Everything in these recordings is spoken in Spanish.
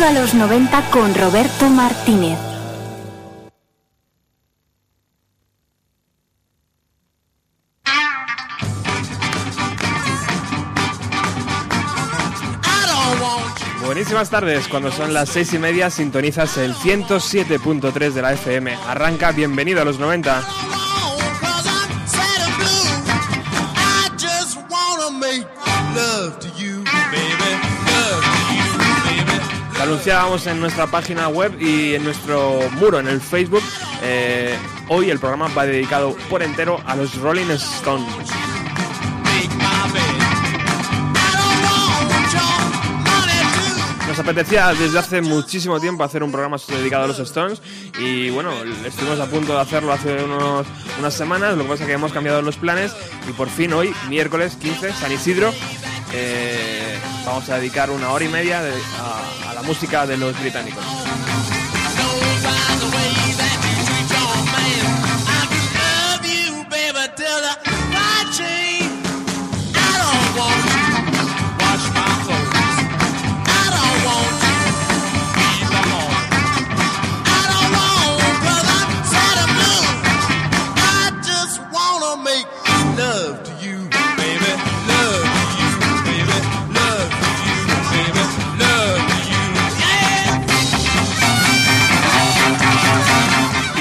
A los 90 con Roberto Martínez. Buenísimas tardes, cuando son las seis y media sintonizas el 107.3 de la FM. Arranca, bienvenido a los 90. Anunciábamos en nuestra página web y en nuestro muro en el Facebook, eh, hoy el programa va dedicado por entero a los Rolling Stones. Nos apetecía desde hace muchísimo tiempo hacer un programa dedicado a los Stones y bueno, estuvimos a punto de hacerlo hace unos, unas semanas, lo que pasa es que hemos cambiado los planes y por fin hoy, miércoles 15, San Isidro, eh, vamos a dedicar una hora y media a, la música de los británicos.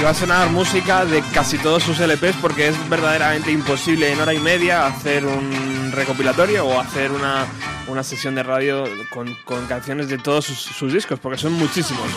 Va a sonar música de casi todos sus LPs porque es verdaderamente imposible en hora y media hacer un recopilatorio o hacer una, una sesión de radio con, con canciones de todos sus, sus discos porque son muchísimos.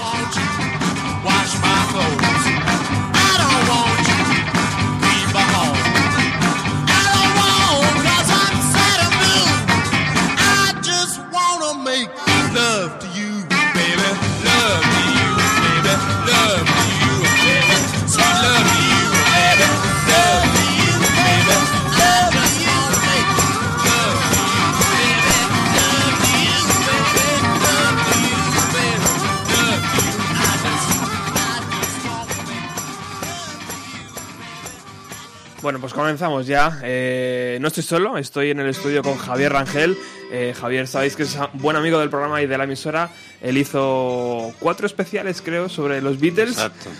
Bueno, pues comenzamos ya. Eh, no estoy solo, estoy en el estudio con Javier Rangel. Eh, Javier, sabéis que es buen amigo del programa y de la emisora. Él hizo cuatro especiales, creo, sobre los Beatles. Exacto.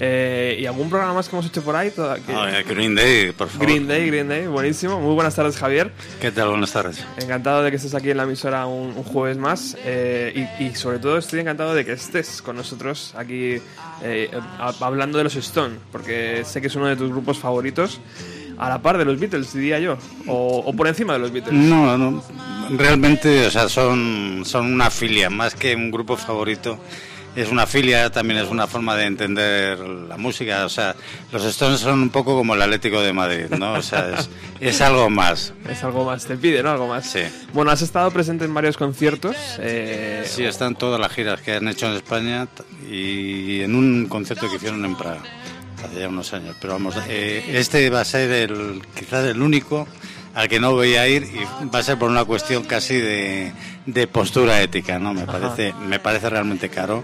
Eh, ¿Y algún programa más que hemos hecho por ahí? Green Day, por favor. Green Day, Green Day, buenísimo. Muy buenas tardes, Javier. ¿Qué tal? Buenas tardes. Encantado de que estés aquí en la emisora un, jueves más. Y, y, sobre todo estoy encantado de que estés con nosotros aquí hablando de los Stone, porque sé que es uno de tus grupos favoritos a la par de los Beatles, diría yo, o, por encima de los Beatles. No, no, realmente, o sea, son, son una filia, más que un grupo favorito. Es una filia, también es una forma de entender la música. O sea, los Stones son un poco como el Atlético de Madrid, ¿no? O sea, es, algo más. Es algo más, te pide, ¿no? Algo más. Sí. Bueno, has estado presente en varios conciertos. Eh... Sí, están todas las giras que han hecho en España y en un concierto que hicieron en Praga hace ya unos años. Pero vamos, eh, este va a ser el, quizás el único al que no voy a ir y va a ser por una cuestión casi de, de postura ética, ¿no? Me parece, me parece realmente caro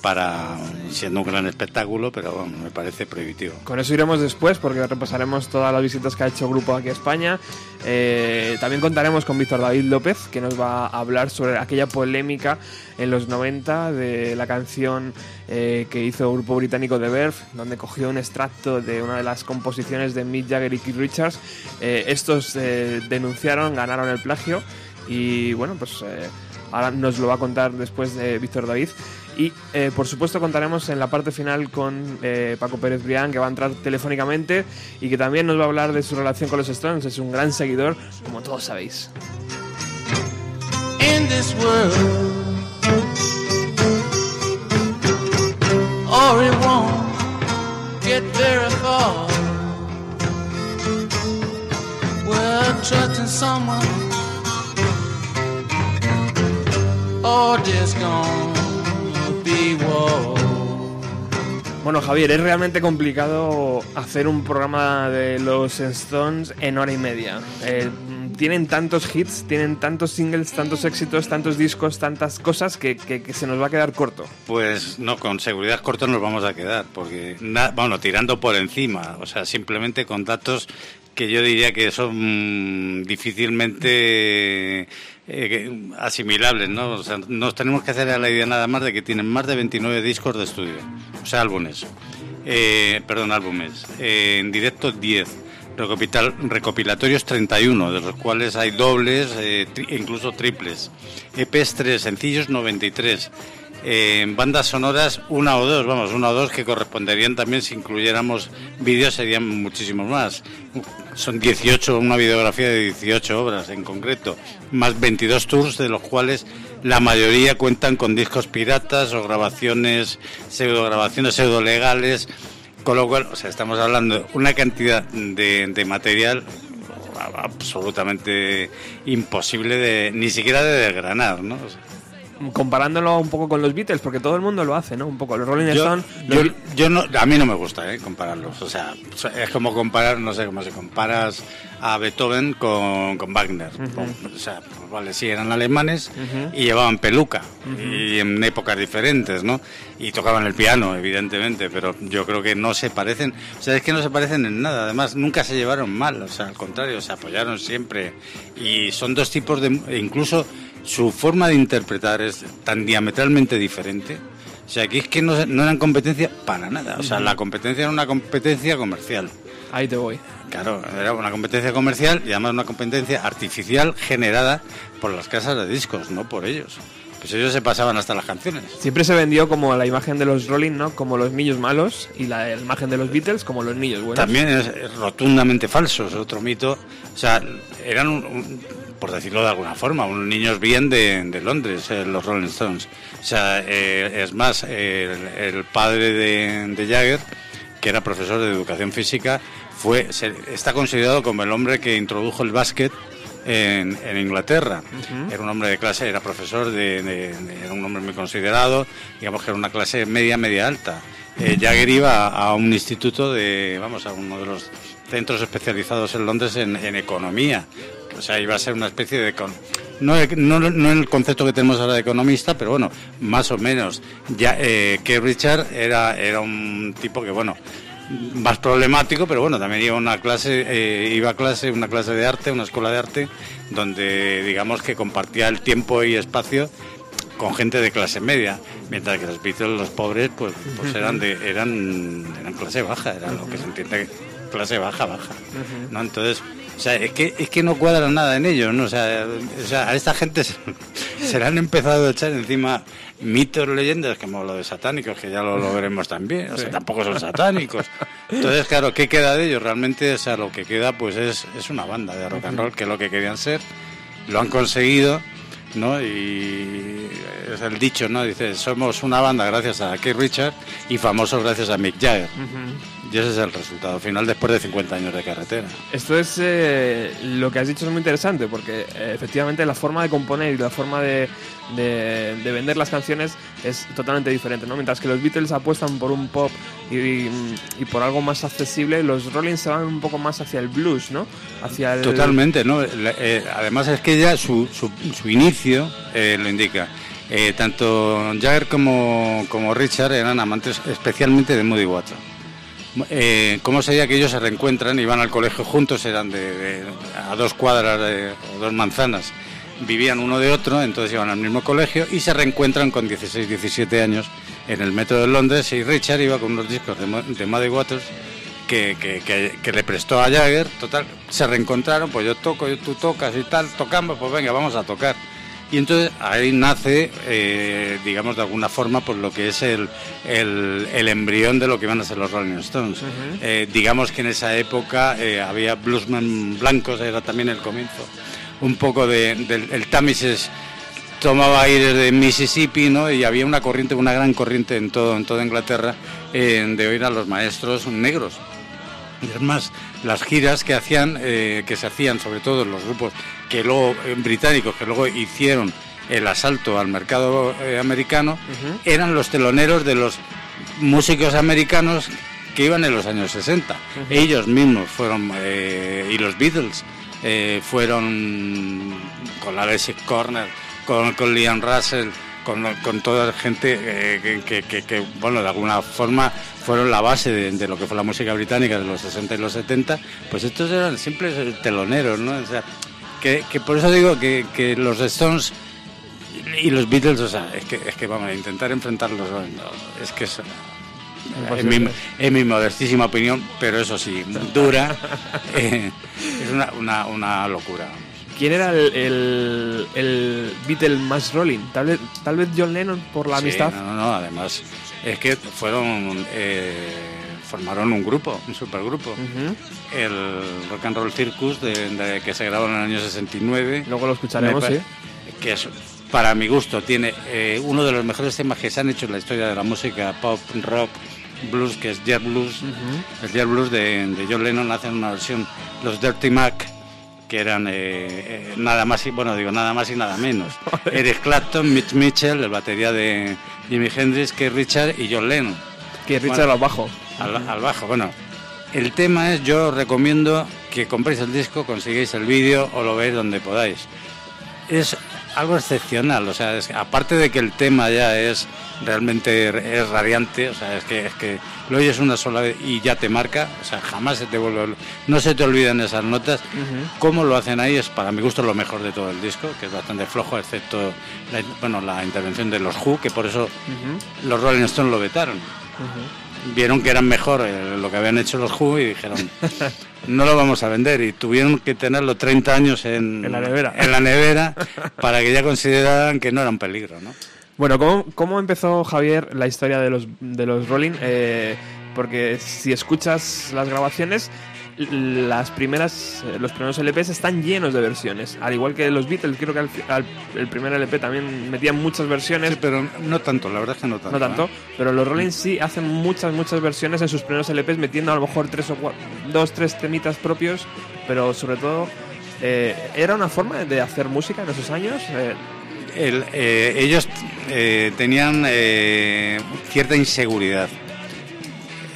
para siendo un gran espectáculo, pero bueno, me parece prohibitivo. Con eso iremos después porque repasaremos todas las visitas que ha hecho el grupo aquí a España. Eh, también contaremos con Víctor David López que nos va a hablar sobre aquella polémica en los 90 de la canción eh, que hizo el grupo británico The Verve, donde cogió un extracto de una de las composiciones de Mick Jagger y Keith Richards. Eh, estos denunciaron, ganaron el plagio y bueno, pues ahora nos lo va a contar después de Víctor David. Y eh, por supuesto contaremos en la parte final con eh, Paco Pérez Brián, que va a entrar telefónicamente y que también nos va a hablar de su relación con los Stones. Es un gran seguidor, como todos sabéis. In this world, or it won't get very far. Trusting someone, or just gone. Bueno, Javier, es realmente complicado hacer un programa de los Stones en hora y media. Eh, tienen tantos hits, tienen tantos singles, tantos éxitos, tantos discos, tantas cosas que, se nos va a quedar corto. Pues no, con seguridad corto nos vamos a quedar, porque, bueno, tirando por encima, o sea, simplemente con datos que yo diría que son difícilmente eh, asimilables, ¿no? O sea, nos tenemos que hacer a la idea nada más de que tienen más de 29 discos de estudio, o sea, álbumes. Eh, perdón, álbumes. Eh, en directo 10. recopilatorios 31, de los cuales hay dobles e incluso triples. EPs 3, sencillos 93 en bandas sonoras una o dos, vamos, una o dos que corresponderían también si incluyéramos vídeos serían muchísimos más. Son 18, una videografía de 18 obras en concreto, más 22 tours de los cuales la mayoría cuentan con discos piratas o grabaciones, pseudo grabaciones pseudo legales, con lo cual, o sea, estamos hablando de una cantidad de, de material absolutamente imposible de ni siquiera de desgranar, ¿no? Comparándolo un poco con los Beatles, porque todo el mundo lo hace, ¿no? Un poco. Los Rolling Stones. Yo, no, a mí no me gusta, ¿eh? Compararlos. O sea, es como comparar, no sé cómo se comparas a Beethoven con, con Wagner. O sea, pues vale, sí, eran alemanes y llevaban peluca y en épocas diferentes, ¿no? Y tocaban el piano, evidentemente, pero yo creo que no se parecen. O sea, es que no se parecen en nada. Además, nunca se llevaron mal. O sea, al contrario, se apoyaron siempre. Y son dos tipos de. incluso su forma de interpretar es tan diametralmente diferente. O sea, aquí es que no, eran competencia para nada. O sea, la competencia era una competencia comercial. Ahí te voy. Claro, era una competencia comercial y además una competencia artificial generada por las casas de discos, no por ellos. Pues ellos se pasaban hasta las canciones. Siempre se vendió como la imagen de los Rolling, ¿no? Como los niños malos y la imagen de los Beatles como los niños buenos. También es, rotundamente falso, es otro mito. O sea, eran un por decirlo de alguna forma, unos niños bien de, Londres, eh, los Rolling Stones. O sea, eh, es más, el, padre de, Jagger, que era profesor de educación física, fue está considerado como el hombre que introdujo el básquet en, Inglaterra. Era un hombre de clase, era profesor, de, era un hombre muy considerado, digamos que era una clase media, media alta. Eh, Jagger iba a un instituto de, vamos, a uno de los centros especializados en Londres en, en economía. O sea, iba a ser una especie de... No, no, no el concepto que tenemos ahora de economista, pero bueno, más o menos. Ya eh, que Richard era, era un tipo que, bueno, más problemático, pero bueno, también iba a una clase, eh, iba a clase, una clase de arte, una escuela de arte, donde digamos que compartía el tiempo y espacio con gente de clase media, mientras que los Beatles, los pobres, pues, pues eran de, eran, eran clase baja, era lo que se entiende clase baja, baja, ¿no? Entonces, o sea, es que, es que no cuadra nada en ellos, ¿no? O sea, a esta gente se, le han empezado a echar encima mitos, leyendas, como lo de satánicos, que ya lo, veremos también. O sea, tampoco son satánicos. Entonces, claro, ¿qué queda de ellos? Realmente, o sea, lo que queda, pues es, es una banda de rock and roll, que es lo que querían ser. Lo han conseguido, ¿no? Y es el dicho, ¿no? Dice, somos una banda gracias a Keith Richard y famosos gracias a Mick Jagger. Y ese es el resultado final después de 50 años de carretera. Esto es eh, lo que has dicho es muy interesante porque eh, efectivamente la forma de componer y la forma de, de, vender las canciones es totalmente diferente, ¿no? Mientras que los Beatles apuestan por un pop y, y, por algo más accesible, los Rolling se van un poco más hacia el blues, ¿no? Hacia el... Totalmente, ¿no? Eh, además es que ya su, su, su inicio lo indica tanto Jagger como, como Richard eran amantes especialmente de Moody Waters. Eh, ¿Cómo sería que ellos se reencuentran y van al colegio juntos? Eran de, a dos cuadras o dos manzanas. Vivían uno de otro, entonces iban al mismo colegio y se reencuentran con 16, 17 años en el metro de Londres y Richard iba con unos discos de, de Muddy Waters que, que, le prestó a Jagger. Total, se reencontraron, pues yo toco, tú tocas y tal, tocamos, pues venga, vamos a tocar. Y entonces ahí nace, eh, digamos, de alguna forma, pues lo que es el, el, embrión de lo que iban a ser los Rolling Stones. Eh, digamos que en esa época eh, había bluesman blancos, era también el comienzo. Un poco de, del el Tamises tomaba aire de Mississippi, ¿no? Y había una corriente, una gran corriente en todo, en toda Inglaterra, de oír a los maestros negros. Y es más, las giras que hacían, que se hacían sobre todo los grupos que luego eh, británicos que luego hicieron el asalto al mercado eh, americano eran los teloneros de los músicos americanos que iban en los años 60. Ellos mismos fueron, eh, y los Beatles fueron con Alexis Corner, con, con Liam Russell, con, con, toda la gente que, que, bueno, de alguna forma fueron la base de, lo que fue la música británica de los 60 y los 70, pues estos eran simples teloneros, ¿no? O sea, que, por eso digo que, que, los Stones y los Beatles, o sea, es que, es que vamos a intentar enfrentarlos, es que es, en mi, modestísima opinión, pero eso sí, dura, eh, es una, una, una, locura. ¿Quién era el, el, Beatle más rolling? ¿Tal vez, tal vez John Lennon por la amistad. No, no, no, además es que fueron... Eh, formaron un grupo, un supergrupo, el Rock and Roll Circus, de, que se grabó en el año 69. Luego lo escucharemos, sí. Que es, para mi gusto, tiene eh, uno de los mejores temas que se han hecho en la historia de la música pop, rock, blues, que es Jet Blues. El Jet Blues de, John Lennon hacen una versión, los Dirty Mac, que eran eh, eh, nada más y bueno digo nada más y nada menos Eric Clapton, Mitch Mitchell, el batería de Jimi Hendrix, que Richard y John Lennon. Que Richard lo bajo al, bajo. Bueno, el tema es, yo recomiendo que compréis el disco, consigáis el vídeo o lo veáis donde podáis. Es algo excepcional, o sea, es, aparte de que el tema ya es realmente es radiante, o sea, es que, es que lo oyes una sola vez y ya te marca, o sea, jamás se te vuelve, no se te olvidan esas notas. Cómo lo hacen ahí es para mi gusto lo mejor de todo el disco, que es bastante flojo, excepto la, bueno, la intervención de los Who, que por eso los Rolling Stones lo vetaron. Vieron que eran mejor eh, lo que habían hecho los Who y dijeron, no lo vamos a vender. Y tuvieron que tenerlo 30 años en, la nevera, en la nevera para que ya consideraran que no era un peligro. ¿no? Bueno, ¿cómo, ¿cómo, empezó Javier la historia de los, de los Rolling? Eh, porque si escuchas las grabaciones, las primeras, eh, los primeros LPs están llenos de versiones. Al igual que los Beatles, creo que el primer LP también metían muchas versiones. pero no tanto, la verdad es que no tanto. No tanto, ¿eh? pero los Rolling sí hacen muchas, muchas versiones en sus primeros LPs, metiendo a lo mejor tres o cuatro, dos, tres temitas propios, pero sobre todo, eh, ¿era una forma de hacer música en esos años? ellos tenían cierta inseguridad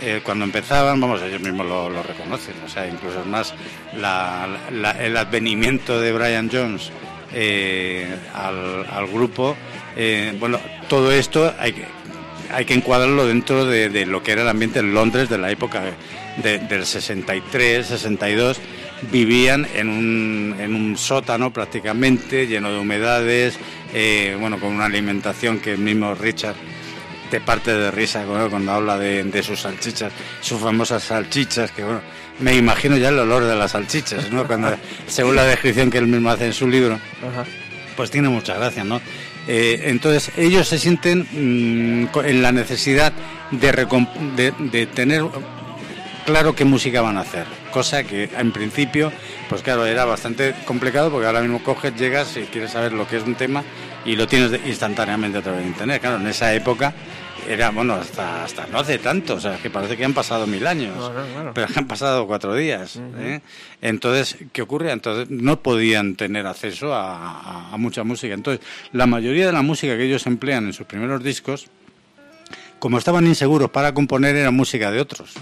eh, cuando empezaban, vamos, ellos mismos lo, reconocen, o sea, incluso es más el advenimiento de Brian Jones eh, al, grupo, eh, bueno, todo esto hay que, hay que encuadrarlo dentro de, lo que era el ambiente en Londres de la época del 63, 62, vivían en un, en un sótano prácticamente, lleno de humedades, bueno, con una alimentación que el mismo Richard parte de risa cuando habla de, sus salchichas, sus famosas salchichas, que bueno, me imagino ya el olor de las salchichas, ¿no? Cuando, según la descripción que él mismo hace en su libro, pues tiene mucha gracia, ¿no? Eh, entonces ellos se sienten mm, en la necesidad de, de, tener claro qué música van a hacer, cosa que en principio, pues claro, era bastante complicado porque ahora mismo coges, llegas y quieres saber lo que es un tema y lo tienes instantáneamente a través de internet. Claro, en esa época era, bueno, hasta, hasta no hace tanto, o sea, que parece que han pasado mil años, pero han pasado cuatro días. ¿eh? Entonces, ¿qué ocurre? Entonces, no podían tener acceso a, mucha música. Entonces, la mayoría de la música que ellos emplean en sus primeros discos, como estaban inseguros para componer, era música de otros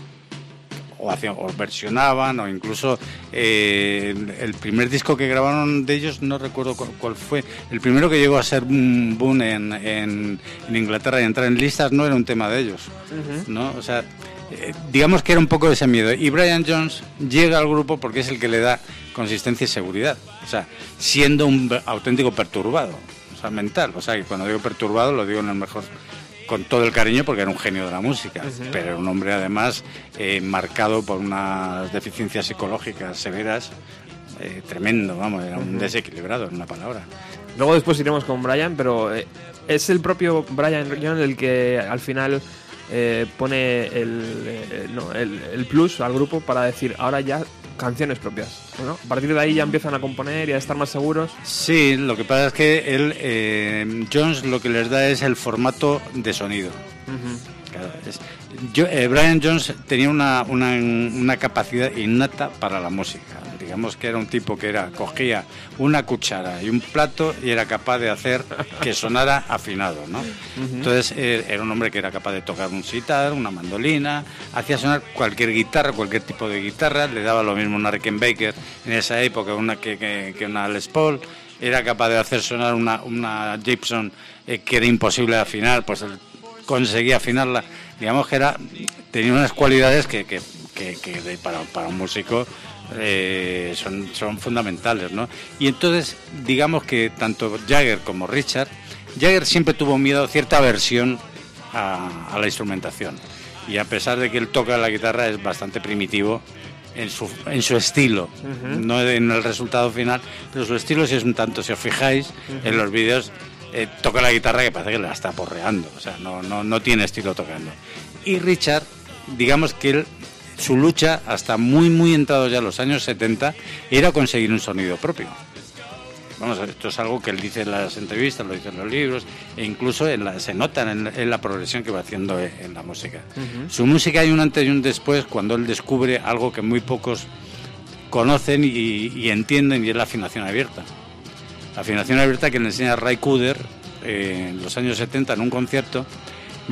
o, hacían, o versionaban, o incluso eh, el primer disco que grabaron de ellos, no recuerdo cuál, fue, el primero que llegó a ser un boom en, en, Inglaterra y entrar en listas no era un tema de ellos, ¿no? O sea, eh, digamos que era un poco de ese miedo. Y Brian Jones llega al grupo porque es el que le da consistencia y seguridad, o sea, siendo un auténtico perturbado, o sea, mental, o sea, que cuando digo perturbado lo digo en el mejor con todo el cariño porque era un genio de la música, pero era un hombre además eh, marcado por unas deficiencias psicológicas severas, eh, tremendo, vamos, era un desequilibrado en una palabra. Luego después iremos con Brian, pero eh, es el propio Brian John el que al final pone el, el, plus al grupo para decir ahora ya canciones propias. A partir de ahí ya empiezan a componer y a estar más seguros. Sí, lo que pasa es que él, eh, Jones lo que les da es el formato de sonido. yo, eh, Brian Jones tenía una, una, una capacidad innata para la música digamos que era un tipo que era cogía una cuchara y un plato y era capaz de hacer que sonara afinado, ¿no? Entonces era un hombre que era capaz de tocar un sitar, una mandolina, hacía sonar cualquier guitarra, cualquier tipo de guitarra, le daba lo mismo una Rickenbacker en esa época una que, que, una Les Paul, era capaz de hacer sonar una, una Gibson eh, que era imposible de afinar, pues él conseguía afinarla, digamos que era tenía unas cualidades que, que, que para, para un músico eh, son, son fundamentales, ¿no? Y entonces, digamos que tanto Jagger como Richard, Jagger siempre tuvo miedo, cierta aversión a, la instrumentación. Y a pesar de que él toca la guitarra, es bastante primitivo en su, en su estilo, no en el resultado final, pero su estilo si es un tanto, si os fijáis en los vídeos, eh, toca la guitarra que parece que la está porreando, o sea, no, no, no tiene estilo tocando. Y Richard, digamos que él su lucha, hasta muy, muy entrado ya los años 70, era conseguir un sonido propio. Vamos, esto es algo que él dice en las entrevistas, lo dice en los libros, e incluso se nota en, la progresión que va haciendo en la música. Su música hay un antes y un después cuando él descubre algo que muy pocos conocen y, entienden, y es la afinación abierta. La afinación abierta que le enseña Ray Cooder eh, en los años 70 en un concierto,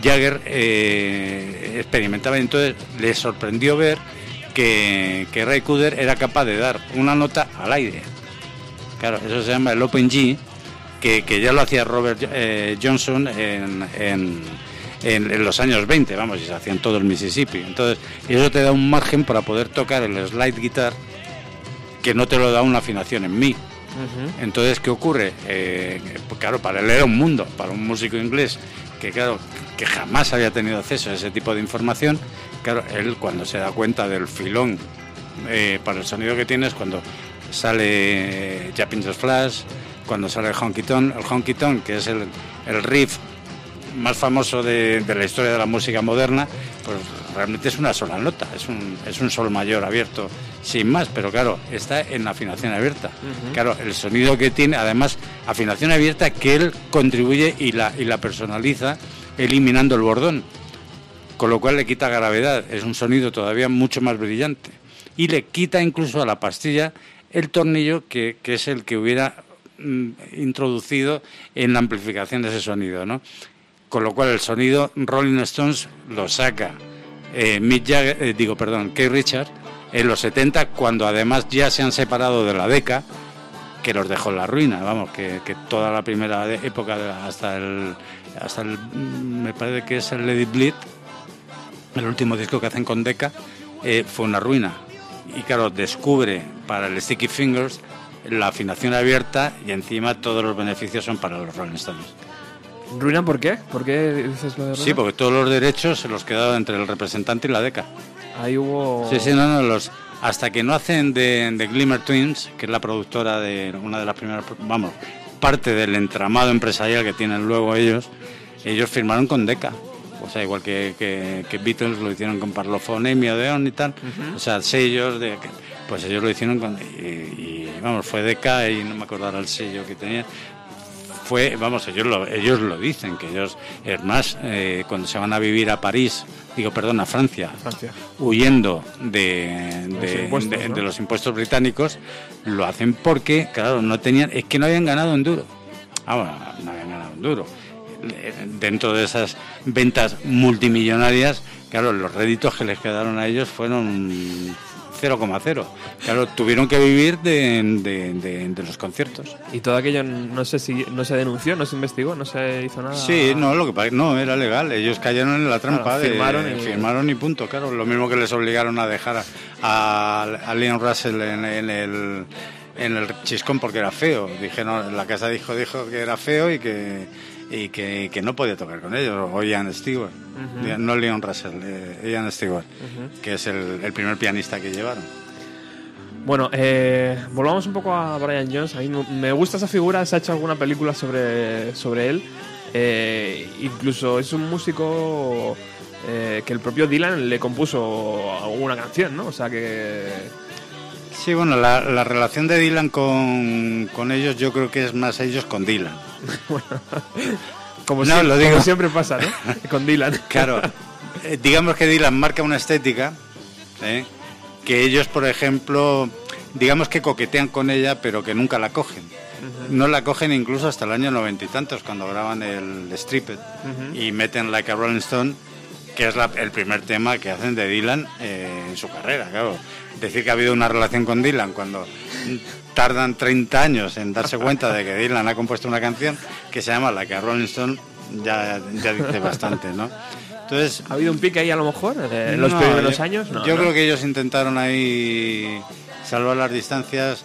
Jagger eh, experimentaba. Entonces le sorprendió ver que, que Ray Cooder era capaz de dar una nota al aire. Claro, eso se llama el Open G, que, ya lo hacía Robert eh, Johnson en, en, los años 20, vamos, y se hacía en todo el Mississippi. Entonces, eso te da un margen para poder tocar el slide guitar que no te lo da una afinación en mí. Entonces, ¿qué ocurre? Eh, pues claro, para él era un mundo, para un músico inglés que claro, que jamás había tenido acceso a ese tipo de información, claro, él cuando se da cuenta del filón eh, para el sonido que tienes, cuando sale Japping the Flash, cuando sale el Honky Tonk, el Honky Tonk, que es el, el riff más famoso de, la historia de la música moderna, pues realmente es una sola nota, es un, es un sol mayor abierto sin más, pero claro, está en afinación abierta. Claro, el sonido que tiene, además, afinación abierta que él contribuye y la, y la personaliza eliminando el bordón, con lo cual le quita gravedad, es un sonido todavía mucho más brillante. Y le quita incluso a la pastilla el tornillo que, que es el que hubiera mm, introducido en la amplificación de ese sonido, ¿no? con lo cual el sonido Rolling Stones lo saca eh, Mick eh, digo, perdón, Keith Richard en los 70 cuando además ya se han separado de la DECA que los dejó en la ruina, vamos, que, toda la primera época hasta el hasta el mm, me parece que es el Lady Bleed, el último disco que hacen con Decca, eh, fue una ruina. Y claro, descubre para el Sticky Fingers la afinación abierta y encima todos los beneficios son para los Rolling Stones. ¿Ruina por qué? ¿Por qué dices lo de Sí, porque todos los derechos se los quedaron entre el representante y la DECA. Ahí hubo... Sí, sí, no, no, los... Hasta que no hacen de, de Glimmer Twins, que es la productora de una de las primeras... Vamos, parte del entramado empresarial que tienen luego ellos, ellos firmaron con DECA. O sea, igual que, que, Beatles lo hicieron con Parlophone y Odeon y tal. O sea, sellos de... Pues ellos lo hicieron con... Y, vamos, fue DECA y no me acordaba el sello que tenía fue, vamos, ellos lo, ellos lo dicen, que ellos, es más, eh, cuando se van a vivir a París, digo, perdón, a Francia, huyendo de, de, los impuestos británicos, lo hacen porque, claro, no tenían, es que no habían ganado un duro. Ah, bueno, no habían ganado un duro. dentro de esas ventas multimillonarias, claro, los réditos que les quedaron a ellos fueron 0,0. Claro, tuvieron que vivir de, de- de- de los conciertos. Y todo aquello no se, sigui- no se denunció, no se investigó, no se hizo nada. Sí, no, lo que no, era legal. Ellos cayeron en la trampa Claro, firmaron y- firmaron y punto. Claro, lo mismo que les obligaron a dejar a, a, a Leon Russell en, en el en el chiscón porque era feo. Dijeron, la casa dijo dijo que era feo y que y que, que no podía tocar con ellos. O Ian Stewart, no Leon Russell, eh, Ian Stewart, que es el, el primer pianista que llevaron. Bueno, eh, volvamos un poco a Brian Jones. A mí me- me gusta esa figura, se ha hecho alguna película sobre, sobre él. Eh, incluso es un músico eh, que el propio Dylan le compuso alguna canción, ¿no? O sea que... Sí, bueno, la, la relación de Dylan con, con ellos yo creo que es más ellos con Dylan. Como, No, siempre, lo digo. como siempre pasa, ¿no? Con Dylan. Claro, eh, digamos que Dylan marca una estética ¿eh? que ellos, por ejemplo, digamos que coquetean con ella, pero que nunca la cogen. No la cogen incluso hasta el año noventa y tantos, cuando graban el Stripped y meten Like a Rolling Stone, que es la- el primer tema que hacen de Dylan eh, en su carrera. Claro. Decir que ha habido una relación con Dylan cuando tardan 30 años en darse cuenta de que Dylan ha compuesto una canción que se llama Like a Rolling Stone, ya, ya dice bastante, ¿no? Entonces, ¿Ha habido un pique ahí a lo mejor en los no, primeros yo- años? No, yo ¿no? creo que ellos intentaron ahí salvar las distancias.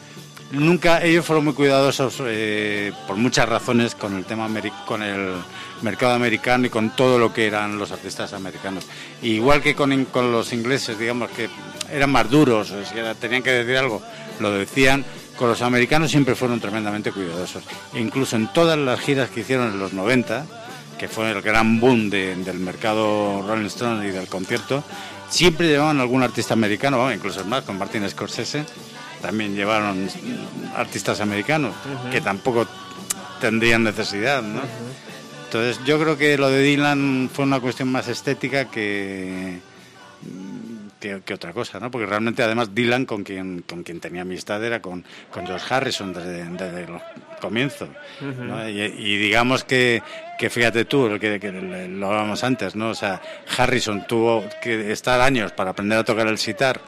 Nunca, ellos fueron muy cuidadosos eh, por muchas razones con el tema con el mercado americano y con todo lo que eran los artistas americanos. Igual que con, con los ingleses, digamos que eran más duros, o sea, tenían que decir algo, lo decían. Con los americanos siempre fueron tremendamente cuidadosos. E incluso en todas las giras que hicieron en los 90, que fue el gran boom de- del mercado Rolling Stone y del concierto, siempre llevaban algún artista americano, bueno, incluso más, con Martin Scorsese, también llevaron artistas americanos, que tampoco tendrían necesidad, ¿no? Entonces yo creo que lo de Dylan fue una cuestión más estética que, que, que otra cosa, ¿no? Porque realmente además Dylan con quien, con quien tenía amistad era con, con George Harrison desde, desde el comienzo. ¿no? y, y digamos que, que fíjate tú, que, que lo hablábamos antes, ¿no? O sea, Harrison tuvo que estar años para aprender a tocar el sitar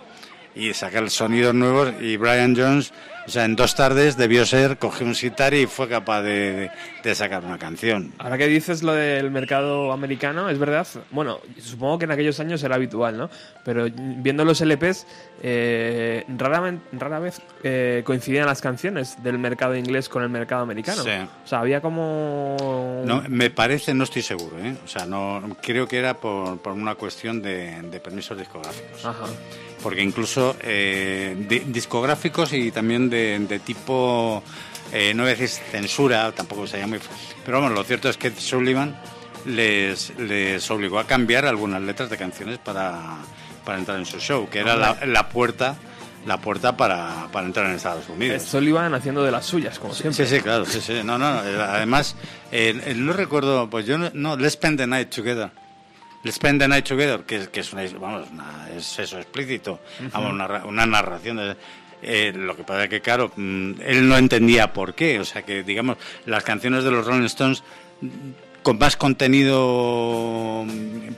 y sacar sonidos nuevos y Brian Jones, o sea, en dos tardes debió ser, cogió un sitar y fue capaz de, de- de sacar una canción. Ahora que dices lo del mercado americano, es verdad, bueno, supongo que en aquellos años era habitual, ¿no? Pero viendo los LPs, eh, raramente, rara vez eh, coincidían las canciones del mercado inglés con el mercado americano. Sí. O sea, había como... No, me parece, no estoy seguro, ¿eh? O sea, no, creo que era por, por una cuestión de, de permisos discográficos. Ajá. Porque incluso eh, di- discográficos y también de, de tipo, eh, no voy a decir censura, tampoco sería muy... Pero bueno, lo cierto es que Sullivan les, les obligó a cambiar algunas letras de canciones para, para entrar en su show, que era la, la puerta la puerta para, para entrar en Estados Unidos. Iban haciendo de las suyas, como siempre. Sí, sí, claro, sí, sí. No, no, no. Además, eh, eh, no recuerdo, pues yo no, no, Let's Spend the Night Together. Let's Spend the Night Together, que, que es, una, vamos, una- es eso explícito, vamos, una, una narración. de- eh, lo que pasa es que, claro, mm, él no entendía por qué. O sea, que, digamos, las canciones de los Rolling Stones mm, con más contenido mm,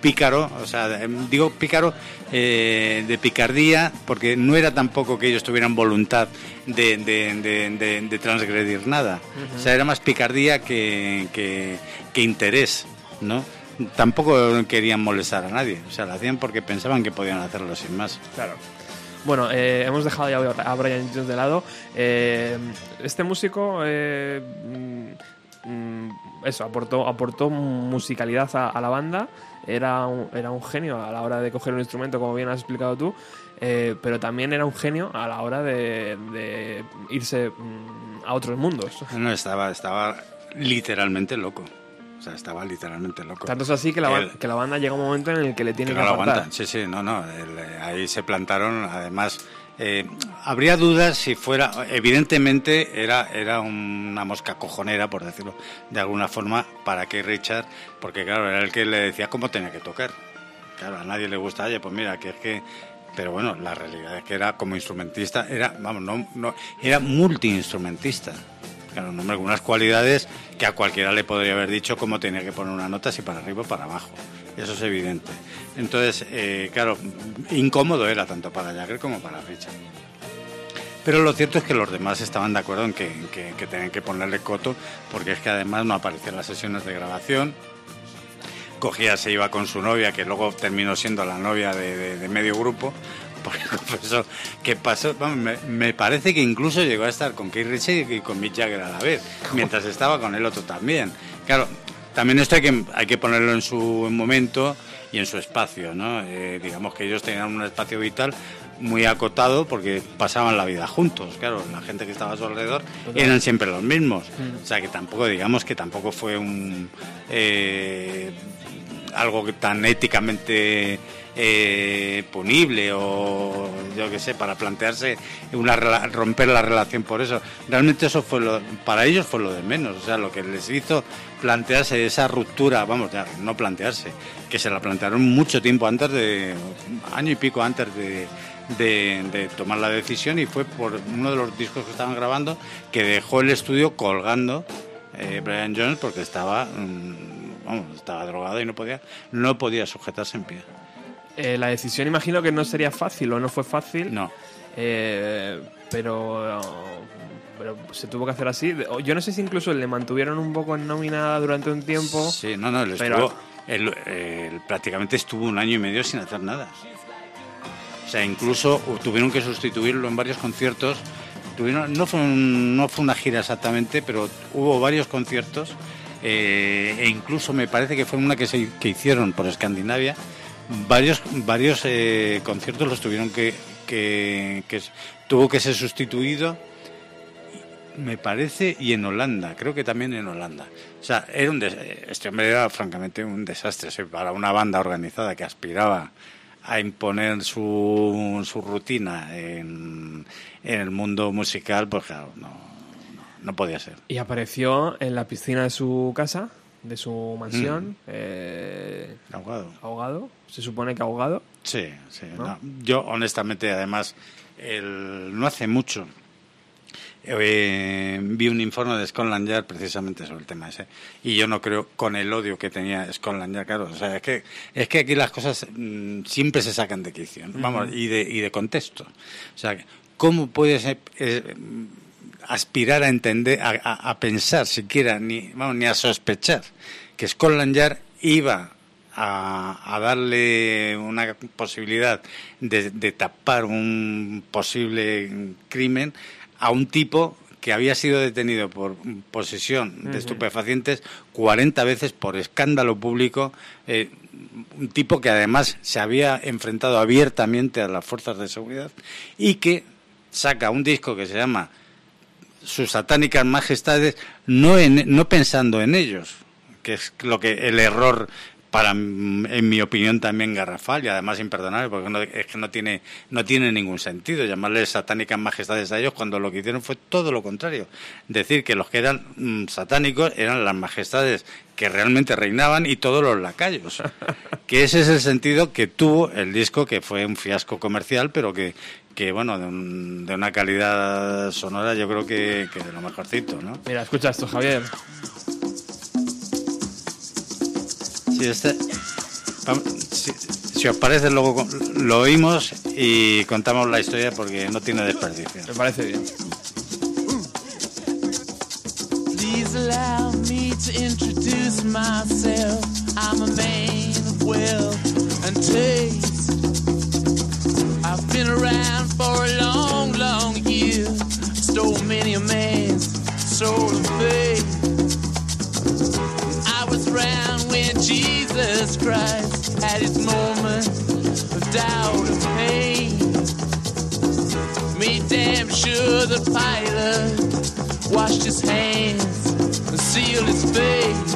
pícaro, o sea, em, digo pícaro eh, de picardía, porque no era tampoco que ellos tuvieran voluntad de, de- de- de- de transgredir nada. O sea, era más picardía que, que- que interés, ¿no? Tampoco querían molestar a nadie, o sea, lo hacían porque pensaban que podían hacerlo sin más. Claro. Bueno, eh, hemos dejado ya a Brian Jones de lado. Eh, este músico, eh, mm, mm, eso, aportó, aportó musicalidad a, la banda. Era un, era un genio a la hora de coger un instrumento, como bien has explicado tú. eh, pero también era un genio a la hora de, de irse mm, a otros mundos. No, estaba, estaba literalmente loco. O sea, estaba literalmente loco. Tanto es así que la, ba- El- que la banda llega un momento en el que le tiene que que, no lo apartar. aguantan. Sí, sí, no, no. el- ahí se plantaron, además. eh, habría dudas si fuera. Evidentemente era, era una mosca cojonera, por decirlo de alguna forma, para que Richard, porque claro, era el que le decía cómo tenía que tocar. Claro, a nadie le gusta, oye, pues mira, que es que. Pero bueno, la realidad es que era como instrumentista, era, vamos, no, no, era multiinstrumentista. Claro, un hombre con unas cualidades que a cualquiera le podría haber dicho cómo tenía que poner una nota, si para arriba o para abajo. Eso es evidente. Entonces, eh, claro, incómodo era tanto para Jagger como para Richard. Pero lo cierto es que los demás estaban de acuerdo en que, que, tenían que ponerle coto, porque es que además no aparecían las sesiones de grabación. Cogía, se iba con su novia, que luego terminó siendo la novia de medio grupo, porque eso que pasó, me, parece que incluso llegó a estar con Keith Richards y con Mick Jagger a la vez, mientras estaba con el otro también. Claro, también esto hay que, hay que ponerlo en su momento y en su espacio, ¿no? Eh, digamos que ellos tenían un espacio vital muy acotado porque pasaban la vida juntos, claro, la gente que estaba a su alrededor eran siempre los mismos, mm. o sea que tampoco, digamos que tampoco fue un eh, algo tan éticamente eh, punible o yo qué sé, para plantearse una romper la relación por eso. Realmente eso fue lo, para ellos fue lo de menos, o sea, lo que les hizo plantearse esa ruptura, vamos, ya, no plantearse, que se la plantearon mucho tiempo antes de, año y pico antes de, tomar la decisión y fue por uno de los discos que estaban grabando que dejó el estudio colgando eh, Brian Jones porque estaba, mm, estaba drogado y no podía, no podía sujetarse en pie. Eh, la decisión imagino que no sería fácil o no fue fácil. No. Eh, pero, pero se tuvo que hacer así. Yo no sé si incluso le mantuvieron un poco en nómina durante un tiempo. Sí, no, no, pero... estuvo, prácticamente estuvo un año y medio sin hacer nada. O sea, incluso tuvieron que sustituirlo en varios conciertos. Tuvieron, no, fue no fue una gira exactamente, pero hubo varios conciertos. Eh, e incluso me parece que fue una que, se, que hicieron por Escandinavia varios, varios eh, conciertos los tuvieron que, que, tuvo que ser sustituido me parece, y en Holanda, creo que también en Holanda. O sea, era un este era francamente un desastre para una banda organizada que aspiraba a imponer su, su rutina en, en el mundo musical, pues claro, no, no podía ser. ¿Y apareció en la piscina de su casa? De su mansión. Mm. Eh, ahogado. Ahogado. Se supone que ahogado. Sí, sí. Yo, honestamente, además, no hace mucho eh, vi un informe de Scotland Yard precisamente sobre el tema ese. Y yo no creo, con el odio que tenía Scotland Yard, claro. O sea, es que, es que aquí las cosas mm, siempre se sacan de quicio, vamos, y de, y de contexto. O sea, ¿cómo puedes eh, aspirar a entender, a, pensar siquiera, ni, vamos, ni a sospechar que Scotland Yard iba a, darle una posibilidad de, tapar un posible crimen a un tipo que había sido detenido por posesión de estupefacientes 40 veces por escándalo público, eh, un tipo que además se había enfrentado abiertamente a las fuerzas de seguridad y que saca un disco que se llama sus satánicas majestades no, no pensando en ellos, que es lo que el error para en mi opinión también garrafal y además imperdonable porque es que no tiene no tiene ningún sentido llamarles satánicas majestades a ellos cuando lo que hicieron fue todo lo contrario. Decir que los que eran mm, satánicos eran las majestades que realmente reinaban y todos los lacayos. Que ese es el sentido que tuvo el disco que fue un fiasco comercial pero que que bueno, de, una calidad sonora yo creo que, de lo mejorcito, ¿no? Mira, escucha esto, Javier. Sí, este, si, os parece, luego lo oímos y contamos la historia porque no tiene desperdicio. Me parece bien. Please allow me to introduce myself. I'm a man of wealth and taste. I've been around soul of faith. I was around when Jesus Christ had his moment of doubt and pain. Me damn sure the pilot washed his hands and sealed his face.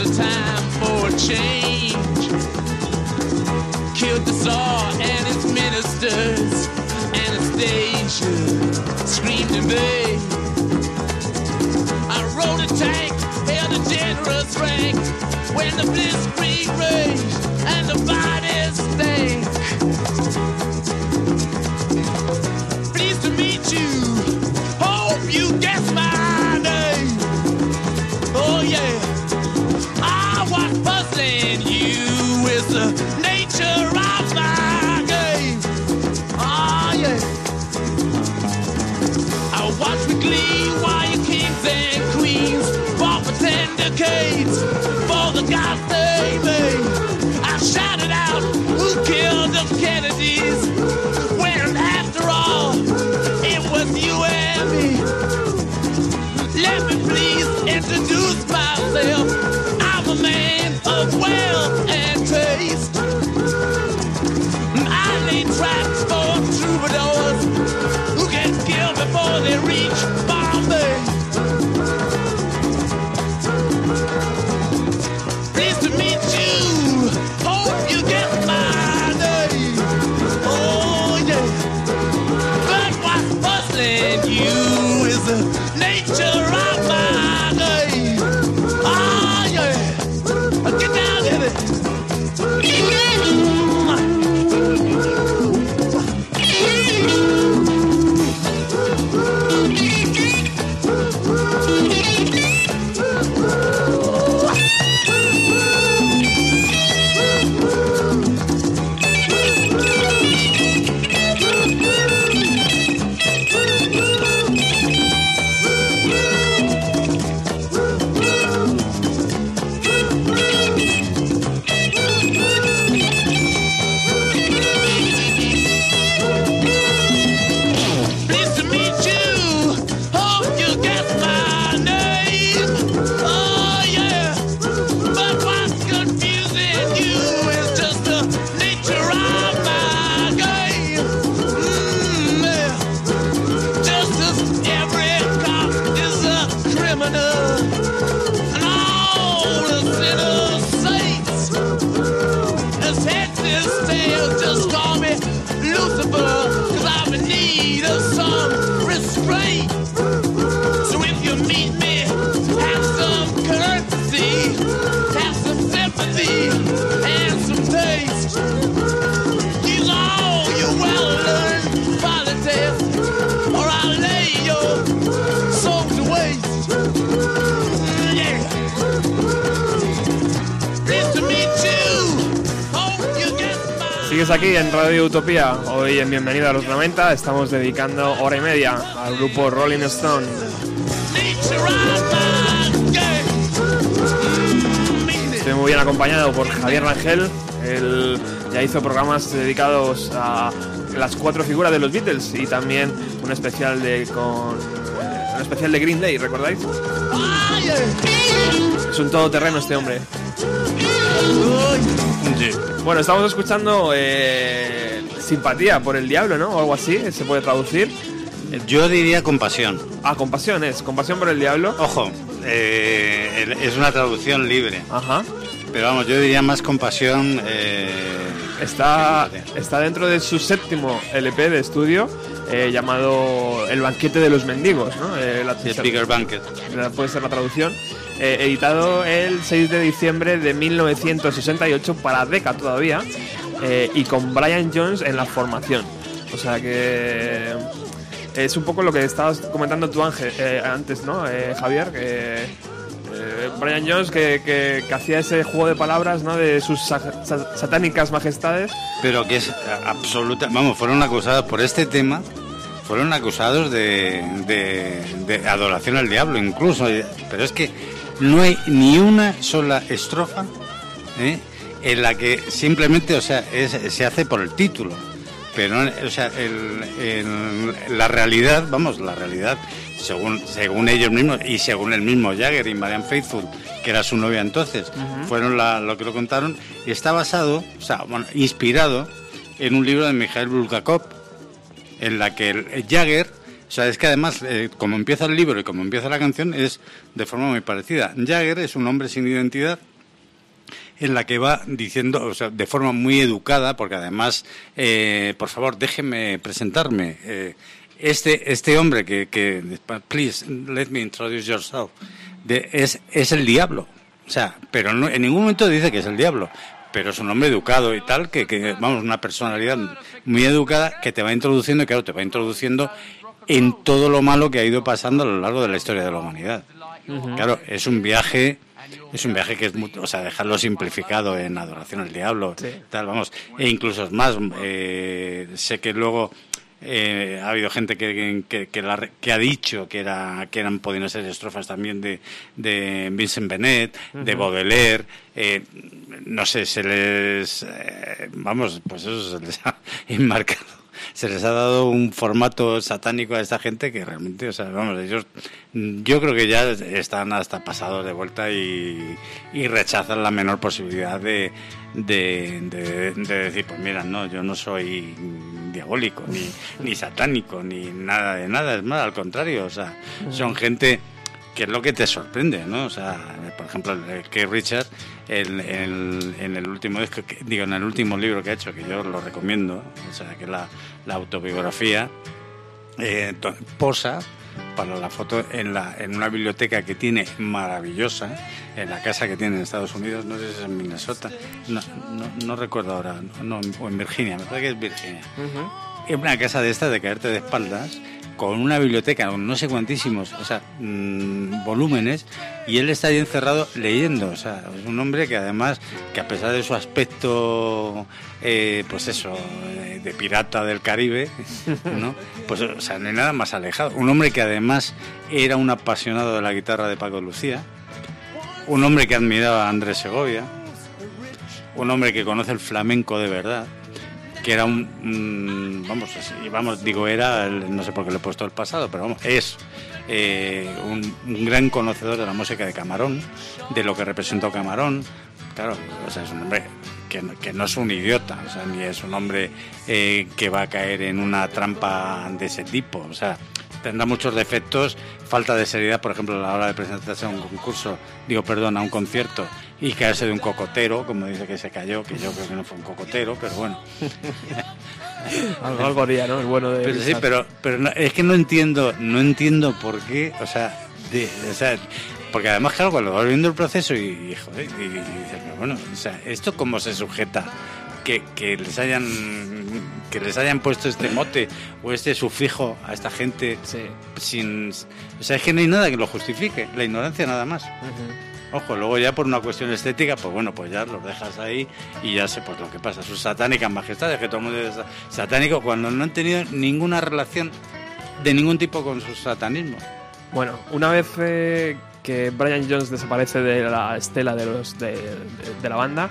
A time for a change. Killed the Tsar and his ministers, Anastasia screamed in vain. I rode a tank, held a generous rank when the blitzkrieg raged and the bodies of wealth and taste. Radio Utopía. Hoy en Bienvenido a los 90 estamos dedicando hora y media al grupo Rolling Stone. Estoy muy bien acompañado por Javier Rangel. Él ya hizo programas dedicados a las cuatro figuras de los Beatles y también un especial de con un especial de Green Day, ¿recordáis? Es un todoterreno este hombre. Bueno, estamos escuchando eh, Simpatía por el Diablo, ¿no? O algo así, se puede traducir. Yo diría compasión. Ah, compasión es, compasión por el Diablo. Ojo, eh, es una traducción libre. Ajá. Pero vamos, yo diría más compasión. eh, Está, está dentro de su séptimo LP de estudio eh, llamado El banquete de los mendigos, ¿no? La- The Bigger Banquet. puede ser la traducción. Editado el 6 de diciembre de 1968 para Decca todavía eh, y con Brian Jones en la formación. O sea que es un poco lo que estabas comentando tú Ángel, eh, antes, ¿no, eh, Javier? Que eh, Brian Jones que, que- hacía ese juego de palabras, ¿no? De sus sa- sa- satánicas majestades. Pero que es absoluta. Vamos, fueron acusados por este tema. Fueron acusados de, adoración al diablo, incluso. Pero es que no hay ni una sola estrofa ¿eh? En la que simplemente, o sea, es- se hace por el título. Pero, o sea, el- el- la realidad, vamos, la realidad, según, según ellos mismos y según el mismo Jagger y Marianne Faithfull, que era su novia entonces, fueron la- lo que lo contaron, y está basado, o sea, bueno, inspirado en un libro de Mikhail Bulgakov, en la que el- Jagger O sea, es que además, eh, como empieza el libro y como empieza la canción, es de forma muy parecida. Jagger es un hombre sin identidad en la que va diciendo, o sea, de forma muy educada, porque además, eh, por favor, déjeme presentarme. Eh, este, este hombre que, que, please, let me introduce yourself, de- es, es el diablo. O sea, pero no- en ningún momento dice que es el diablo. Pero es un hombre educado y tal, que, que, vamos, una personalidad muy educada que te va introduciendo, y claro, te va introduciendo en todo lo malo que ha ido pasando a lo largo de la historia de la humanidad. Claro, es un viaje, es un viaje que es, muy- o sea, dejarlo simplificado en adoración al diablo, tal, vamos, e incluso es más, eh, sé que luego eh, ha habido gente que, que, que la que ha dicho que era que eran podían ser estrofas también de, de Vincent Benet, de Baudelaire, eh, no sé, se les, eh, vamos, pues eso se les ha enmarcado se les ha dado un formato satánico a esta gente que realmente, o sea, vamos, ellos, yo creo que ya están hasta pasados de vuelta y, y rechazan la menor posibilidad de, de, de- de decir, pues mira, no, yo no soy diabólico, ni, ni satánico, ni nada de nada, es más, al contrario, o sea, son gente que es lo que te sorprende, ¿no? O sea, por ejemplo, que Richard, el- el- en el último disco, que- digo, en el último libro que ha hecho, que yo lo recomiendo, o sea, que es la, la autobiografía, eh, posa para la foto en, la, en una biblioteca que tiene maravillosa, en la casa que tiene en Estados Unidos, no sé si es en Minnesota, no, no, no recuerdo ahora, no, o en Virginia, me parece que es Virginia. Es una casa de estas de caerte de espaldas, con una biblioteca, no sé cuantísimos, o sea, mm, volúmenes, y él está ahí encerrado leyendo. O sea, es un hombre que además, que a pesar de su aspecto, eh, pues eso, de, de pirata del Caribe, ¿no? Pues, o sea, no hay nada más alejado. Un hombre que además era un apasionado de la guitarra de Paco Lucía, un hombre que admiraba a Andrés Segovia, un hombre que conoce el flamenco de verdad, que era un, un- vamos digo era no sé por qué le he puesto el pasado pero vamos es eh, un, un gran conocedor de la música de Camarón de lo que representó Camarón. Claro o sea es un hombre que que no es un idiota o sea ni es un hombre eh, que va a caer en una trampa de ese tipo o sea tendrá muchos defectos falta de seriedad por ejemplo a la hora de presentarse a un concurso digo perdón a un concierto y caerse de un cocotero como dice que se cayó que yo creo que no fue un cocotero pero bueno Algo, algo haría, ¿no? El bueno de. pero sí, pero, pero no- es que no entiendo, no entiendo por qué, o sea, de- o sea, porque además, claro, cuando vas viendo el proceso y, y, joder, y, y dices, pero bueno, o sea, ¿esto cómo se sujeta? Que, que les hayan que les hayan puesto este mote o este sufijo a esta gente Sí. sin o sea es que no hay nada que lo justifique la ignorancia nada más Ojo, luego ya por una cuestión estética, pues bueno, pues ya los dejas ahí y ya sé pues lo que pasa. Sus satánicas majestades, que todo el mundo es sa- satánico cuando no han tenido ninguna relación de ningún tipo con su satanismo. Bueno, una vez eh, que Brian Jones desaparece de la estela de, los, de, de- de la banda,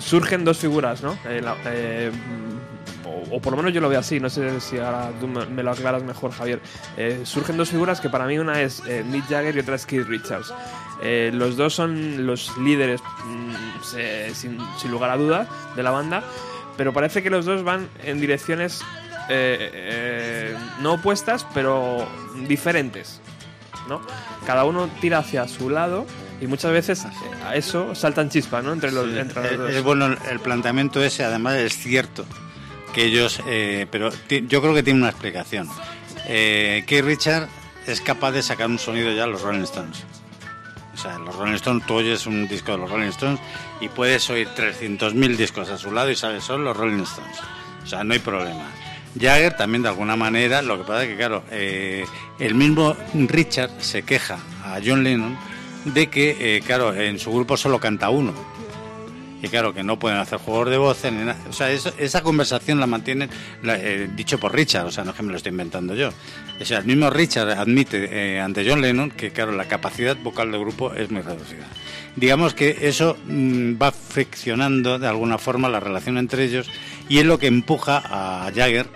surgen dos figuras, ¿no? Eh, eh, o, por lo menos yo lo veo así, no sé si ahora tú me, me lo aclaras mejor, Javier. Eh, surgen dos figuras que para mí una es Mick Jagger y otra es Keith Richards. Los dos son los líderes, mm, sin, sin lugar a dudas, de la banda, pero parece que los dos van en direcciones no opuestas, pero diferentes. ¿no? Cada uno tira hacia su lado y muchas veces eh, a eso saltan chispas, ¿no? Entre los, entre los Eh, dos. es bueno el planteamiento ese, además es cierto que ellos, eh, pero yo creo que tiene una explicación. Eh, Keith Richard es capaz de sacar un sonido ya a los Rolling Stones. O sea, los Rolling Stones, tú oyes un disco de los Rolling Stones y puedes oír 300.000 discos a su lado y sabes, son los Rolling Stones. O sea, no hay problema. Jagger también de alguna manera, lo que pasa es que, claro, eh, el mismo Richard se queja a John Lennon de que, eh, claro, en su grupo solo canta uno. Y claro, que no pueden hacer juegos de voces ni nada. O sea, esa conversación la mantienen, eh, dicho por Richard, o sea, no es que me lo estoy inventando yo. O sea, el mismo Richard admite eh, ante John Lennon que, claro, la capacidad vocal del grupo es muy reducida. Digamos que eso mm, va friccionando de alguna forma la relación entre ellos y es lo que empuja a Jagger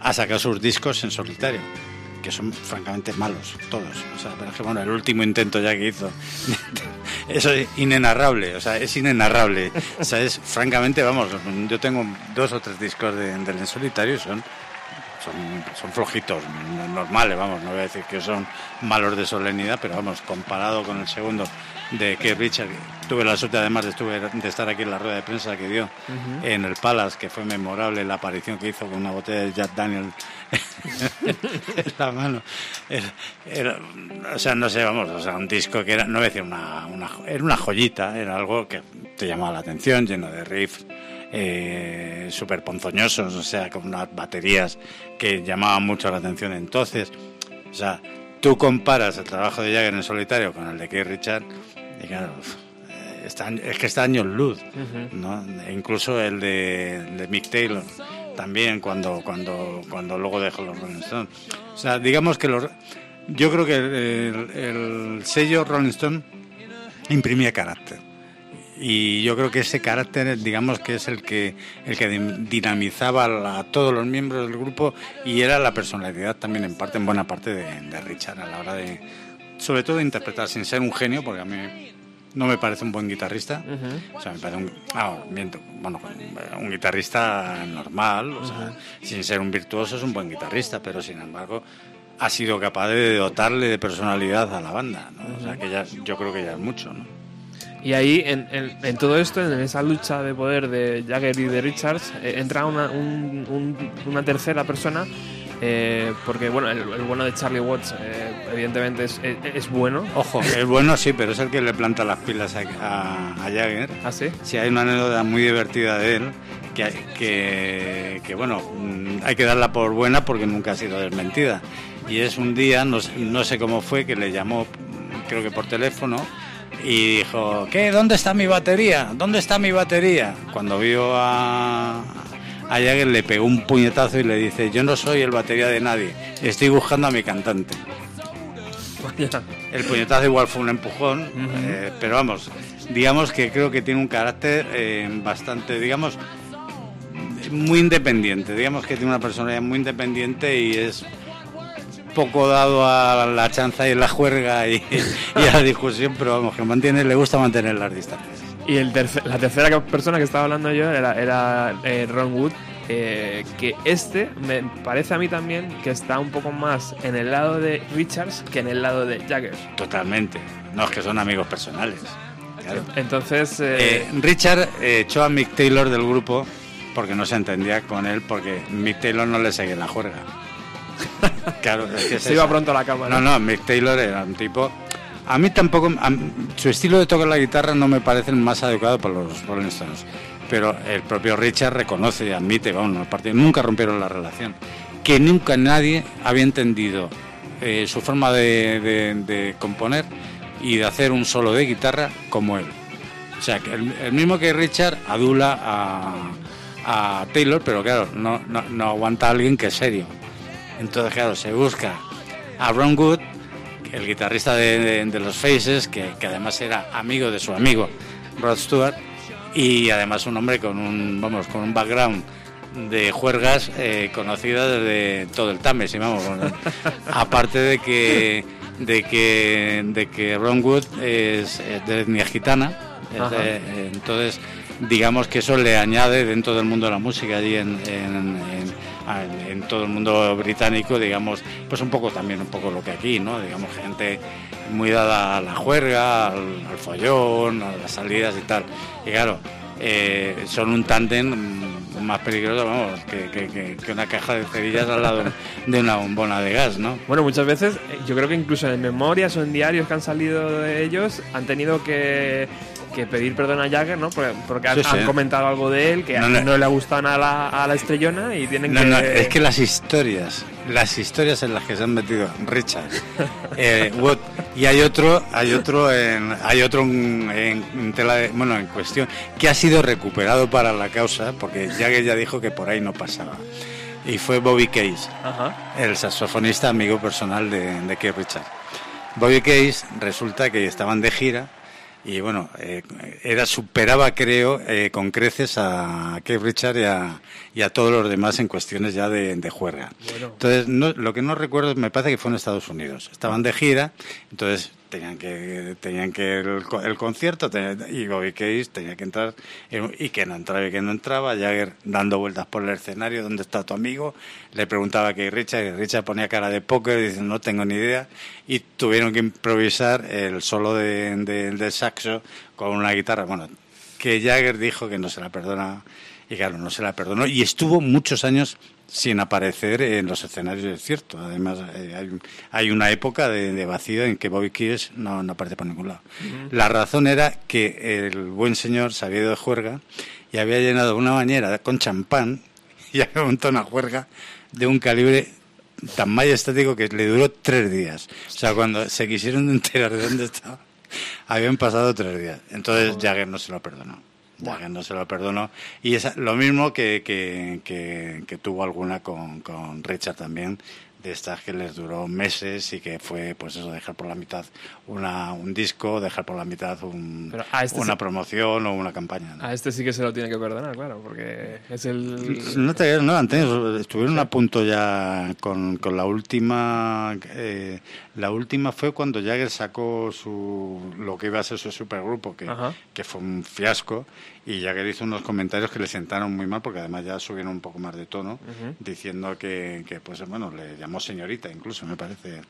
a sacar sus discos en solitario que son francamente malos, todos. O sea, pero es que, bueno, el último intento ya que hizo, eso es inenarrable, o sea, es inenarrable. O sea, es francamente, vamos, yo tengo dos o tres discos de, del en solitario son son, son flojitos, no- normales, vamos, no voy a decir que son malos de solemnidad, pero vamos, comparado con el segundo de que Richard, tuve la suerte además de, estuve, de estar aquí en la rueda de prensa que dio en el Palace, que fue memorable la aparición que hizo con una botella de Jack Daniel en la mano. Era, era- o sea, no sé, vamos, o sea, un disco que era, no voy a decir una, era una joyita, era algo que te llamaba la atención, lleno de riffs eh, súper ponzoñosos, o sea, con unas baterías que llamaban mucho la atención entonces. O sea, tú comparas el trabajo de Jagger en solitario con el de Keith Richard y claro, está- es que está años luz, ¿no? E incluso el de, Mick Taylor también cuando cuando cuando luego dejó los Rolling Stones. O sea, digamos que los yo creo que el, el sello Rolling Stone imprimía carácter. Y yo creo que ese carácter, digamos que es el que el que dinamizaba a todos los miembros del grupo y era la personalidad también en parte, en buena parte de, de Richard a la hora de, sobre todo de interpretar sin ser un genio, porque a mí no me parece un buen guitarrista. O sea, me parece un, ah, miento, bueno, un guitarrista normal, o sea, sin ser un virtuoso es un buen guitarrista, pero sin embargo ha sido capaz de dotarle de personalidad a la banda, ¿no? O sea, que ya, yo creo que ya es mucho, ¿no? Y ahí, en, en- en todo esto, en esa lucha de poder de Jagger y de Richards, eh, entra una, un- un- una tercera persona, eh, porque bueno, el, el bueno de Charlie Watts, eh, evidentemente, es, es, es bueno. Ojo, es bueno, sí, pero es el que le planta las pilas a, a, a Jagger. ¿Así? Sí, hay una anécdota muy divertida de él, que, que, que, bueno, mm, hay que darla por buena porque nunca ha sido desmentida. Y es un día, no, sé- no sé cómo fue, que le llamó, creo que por teléfono, y dijo, ¿qué? ¿Dónde está mi batería? ¿Dónde está mi batería? Cuando vio a, a Jagger le pegó un puñetazo y le dice, yo no soy el batería de nadie, estoy buscando a mi cantante. El puñetazo igual fue un empujón, eh, pero vamos, digamos que creo que tiene un carácter eh, bastante, digamos, muy independiente. Digamos que tiene una personalidad muy independiente y es poco dado a la chanza y la juerga y, y a la discusión, pero vamos, que mantiene, le gusta mantener las distancias. Y el terce- la tercera persona que estaba hablando yo era, era eh, Ron Wood, eh, que este me parece a mí también que está un poco más en el lado de Richards que en el lado de Jagger. Totalmente. No, es que son amigos personales. Claro. Entonces, eh, Eh, Richard echó a Mick Taylor del grupo porque no se entendía con él, porque Mick Taylor no le seguía la juerga. Claro, es que es se iba pronto a la cama. No, no, Mick Taylor era un tipo. A mí tampoco. su estilo de tocar la guitarra no me parece el más adecuado para los Rolling Stones. Pero el propio Richard reconoce y admite, vamos, aparte, nunca rompieron la relación. Que nunca nadie había entendido eh, su forma de, componer y de hacer un solo de guitarra como él. O sea, que el, mismo que Richard adula a, Taylor, pero claro, no, no, aguanta a alguien que es serio. Entonces, claro, se busca a Ron Wood, el guitarrista de, de- de los Faces, que, que además era amigo de su amigo Rod Stewart, y además un hombre con un, vamos, con un background de juergas eh, conocida desde todo el Tames, y vamos, bueno, aparte de que de que de que Ron Wood es, es de etnia gitana, de- entonces digamos que eso le añade dentro del mundo de la música allí en, en- en- todo el mundo británico digamos pues un poco también un poco lo que aquí no digamos gente muy dada a la juerga al, al follón a las salidas y tal. Y claro eh, son un tándem más peligroso vamos que- que una caja de cerillas al lado de una bombona de gas no Bueno, muchas veces, eh, yo creo que incluso en memorias o en diarios que han salido de ellos, han tenido que, que pedir perdón a Jagger, ¿no? Porque, porque han, Sí, comentado algo de él que No, no, no. le nada a la, a la estrellona y tienen No, que... no, es que las historias, las historias en las que se han metido Richard, eh, y hay otro, hay otro, en, hay otro en, en tela de- bueno, en cuestión, que ha sido recuperado para la causa, porque Jagger ya dijo que por ahí no pasaba. Y fue Bobby Case, Ajá. el saxofonista amigo personal de, de Keith Richard. Bobby Case resulta que estaban de gira y bueno, eh, era superaba creo eh, con creces a Keith Richard y a, y a todos los demás en cuestiones ya de, de juerga. Entonces, no- lo que no recuerdo me parece que fue en Estados Unidos. Estaban de gira, entonces tenían que tenían que el, el concierto tenía- y Bobby Case tenía que entrar en- y que no entraba y que no entraba Jagger dando vueltas por el escenario dónde está tu amigo le preguntaba a Richard y Richard ponía cara de póker y dice no tengo ni idea y tuvieron que improvisar el solo de, de- saxo con una guitarra. Bueno que Jagger dijo que no se la perdona y claro no se la perdonó y estuvo muchos años sin aparecer en los escenarios es cierto. Además eh, hay, hay una época de, de vacío en que Bobby Keys no, no aparece por ningún lado. La razón era que el buen señor se había ido de juerga y había llenado una bañera con champán y había montado una juerga de un calibre tan majestático que le duró tres días. O sea cuando se quisieron enterar de dónde estaba habían pasado tres días. Entonces Jagger no se lo perdonó Jagger no se lo perdonó y es lo mismo que, que, que- que tuvo alguna con, con Richard también de estas que les duró meses y que fue pues eso dejar por la mitad una, un disco dejar por la mitad un- este una sí- promoción o una campaña ¿no? A este sí que se lo tiene que perdonar, claro, porque es el... No te no, Antonio, estuvieron a punto ya con, con la última. eh, la última fue cuando Jagger sacó su lo que iba a ser su supergrupo, que, Ajá. que fue un fiasco. Y Jagger hizo unos comentarios que le sentaron muy mal, porque además ya subieron un poco más de tono, diciendo que, que, pues bueno, le llamó señorita, incluso, me parece.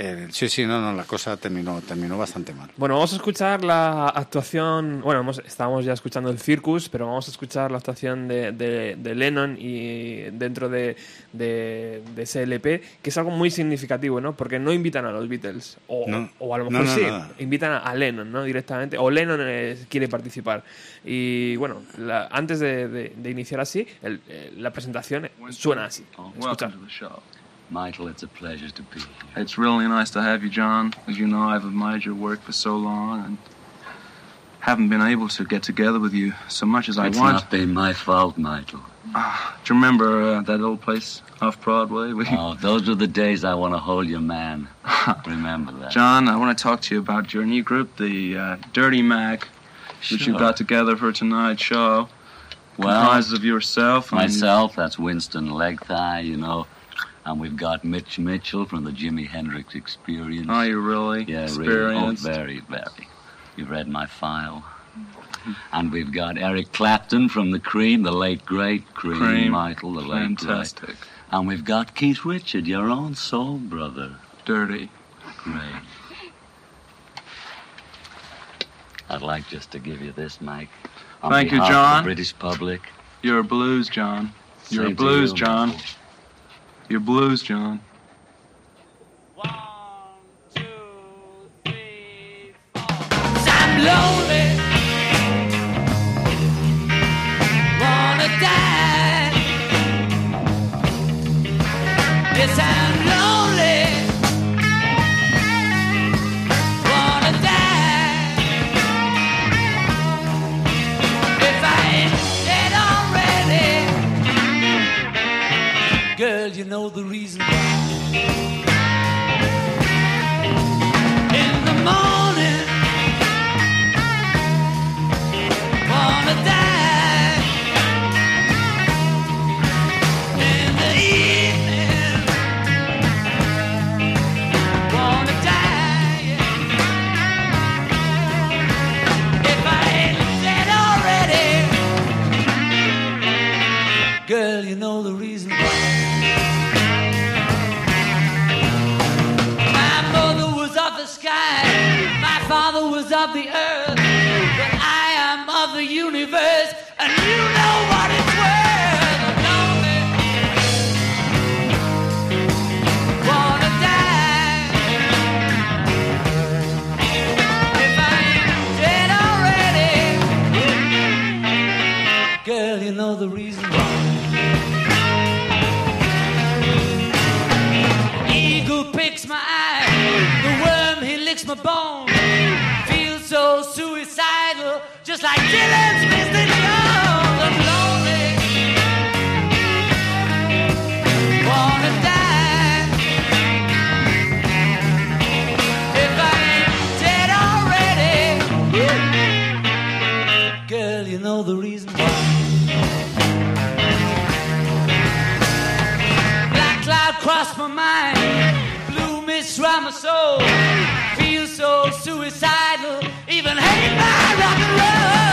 Eh, sí, sí, no, no, la cosa terminó, terminó bastante mal. Bueno, vamos a escuchar la actuación. Bueno, hemos- estábamos ya escuchando el Circus, pero vamos a escuchar la actuación de, de- de Lennon y dentro de, de, de ese LP, que es algo muy significativo, ¿no? Porque no invitan a los Beatles, o, No. o a lo No, mejor no, sí, nada. invitan a, a Lennon, ¿no? Directamente, o Lennon eh, quiere participar. Y bueno, la- antes de, de- de iniciar así, el- eh, la presentación suena así. Escuchar. Welcome to the show. Michael, it's a pleasure to be here. It's really nice to have you, John. As you know, I've admired your work for so long and haven't been able to get together with you so much as I It's want. not been my fault, Michael. Do you remember uh, that old place off Broadway? We, Oh, those are the days I want to hold your man. Remember that. John, I want to talk to you about your new group, the uh, Dirty Mac, which you Sure. got together for tonight's show. Well, Comprises of yourself and myself, that's Winston Legthigh, you know. And we've got Mitch Mitchell from the Jimi Hendrix Experience. Oh, you really Yeah, really. Oh, very, very. You've read my file. And we've got Eric Clapton from the Cream, the late great Cream, Cream. Michael, the late great. Fantastic. And we've got Keith Richard, your own soul brother. Dirty. Great. I'd like just to give you this, Mike. On Thank you, of John. The British public. You're a blues, John. You're a Same to blues, you, John. Michael. You're blues, John. I'm lonely. Wanna die. Yes, I'm lonely. Sky, my father was of the earth, but I am of the universe, and you dead already. Girl, you know the reason why. Black cloud crossed my mind, blue mist round my soul. Feel so suicidal, my rock and roll.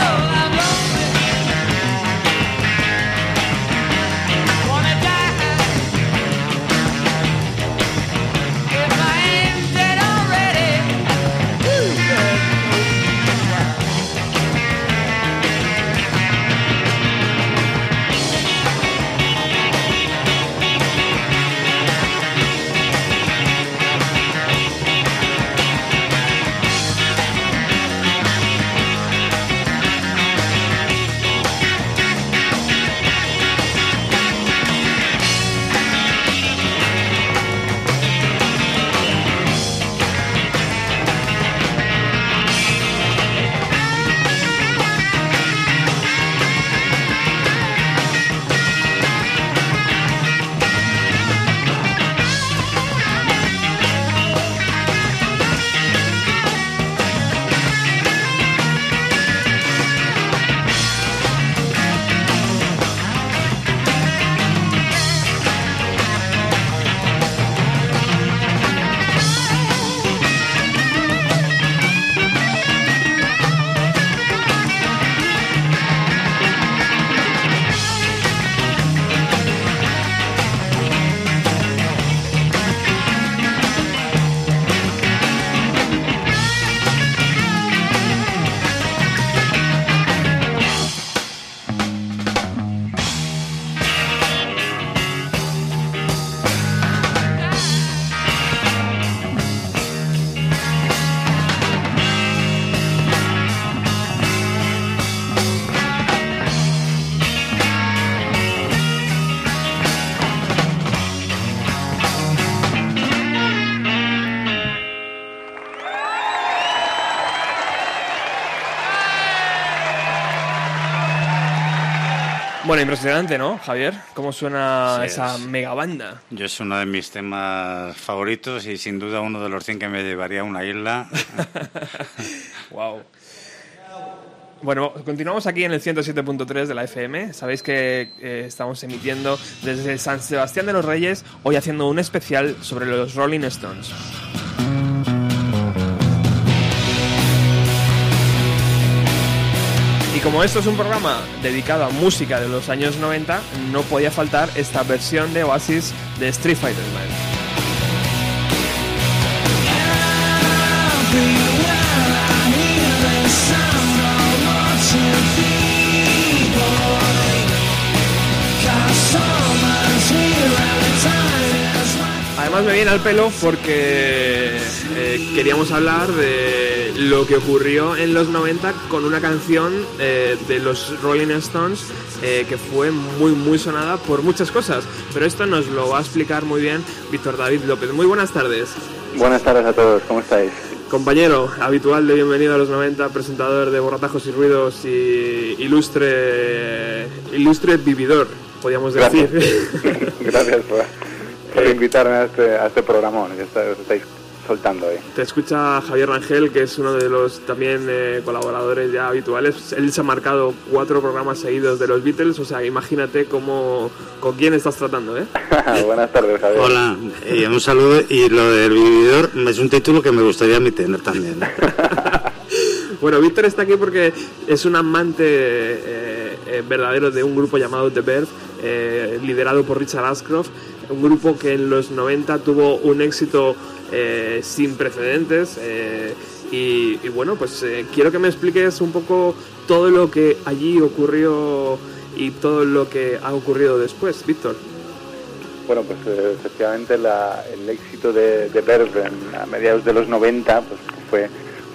Bueno, impresionante, ¿no, Javier? ¿Cómo suena Sí, esa es. mega banda? Yo es uno de mis temas favoritos y sin duda uno de los 100 que me llevaría a una isla. Wow. Bueno, continuamos aquí en el 107.3 de la FM. Sabéis que eh, estamos emitiendo desde San Sebastián de los Reyes, hoy haciendo un especial sobre los Rolling Stones. Como esto es un programa dedicado a música de los años 90, no podía faltar esta versión de Oasis de Street Fighter Man. Además me viene al pelo porque eh, queríamos hablar de lo que ocurrió en los 90 con una canción eh, de los Rolling Stones eh, que fue muy muy sonada por muchas cosas. Pero esto nos lo va a explicar muy bien Víctor David López. Muy buenas tardes. Buenas tardes a todos, ¿cómo estáis? Compañero habitual de Bienvenido a los 90, presentador de Borratajos y Ruidos y ilustre, ilustre vividor, podríamos decir. Gracias, Gracias por, por invitarme a este, a este programón os estáis soltando hoy. Te escucha Javier Rangel, que es uno de los también eh, colaboradores ya habituales. Él se ha marcado cuatro programas seguidos de los Beatles, o sea, imagínate cómo, con quién estás tratando, ¿eh? Buenas tardes, Javier. Hola, y un saludo. Y lo del vividor es un título que me gustaría a mí tener también. Bueno, Víctor está aquí porque es un amante eh, eh, verdadero de un grupo llamado The Verve, eh, liderado por Richard Ashcroft, un grupo que en los 90 tuvo un éxito eh, sin precedentes. eh, y, bueno, pues eh, quiero que me expliques un poco todo lo que allí ocurrió y todo lo que ha ocurrido después, Víctor. Bueno, pues eh, efectivamente la- el éxito de, de a mediados de los 90 pues, fue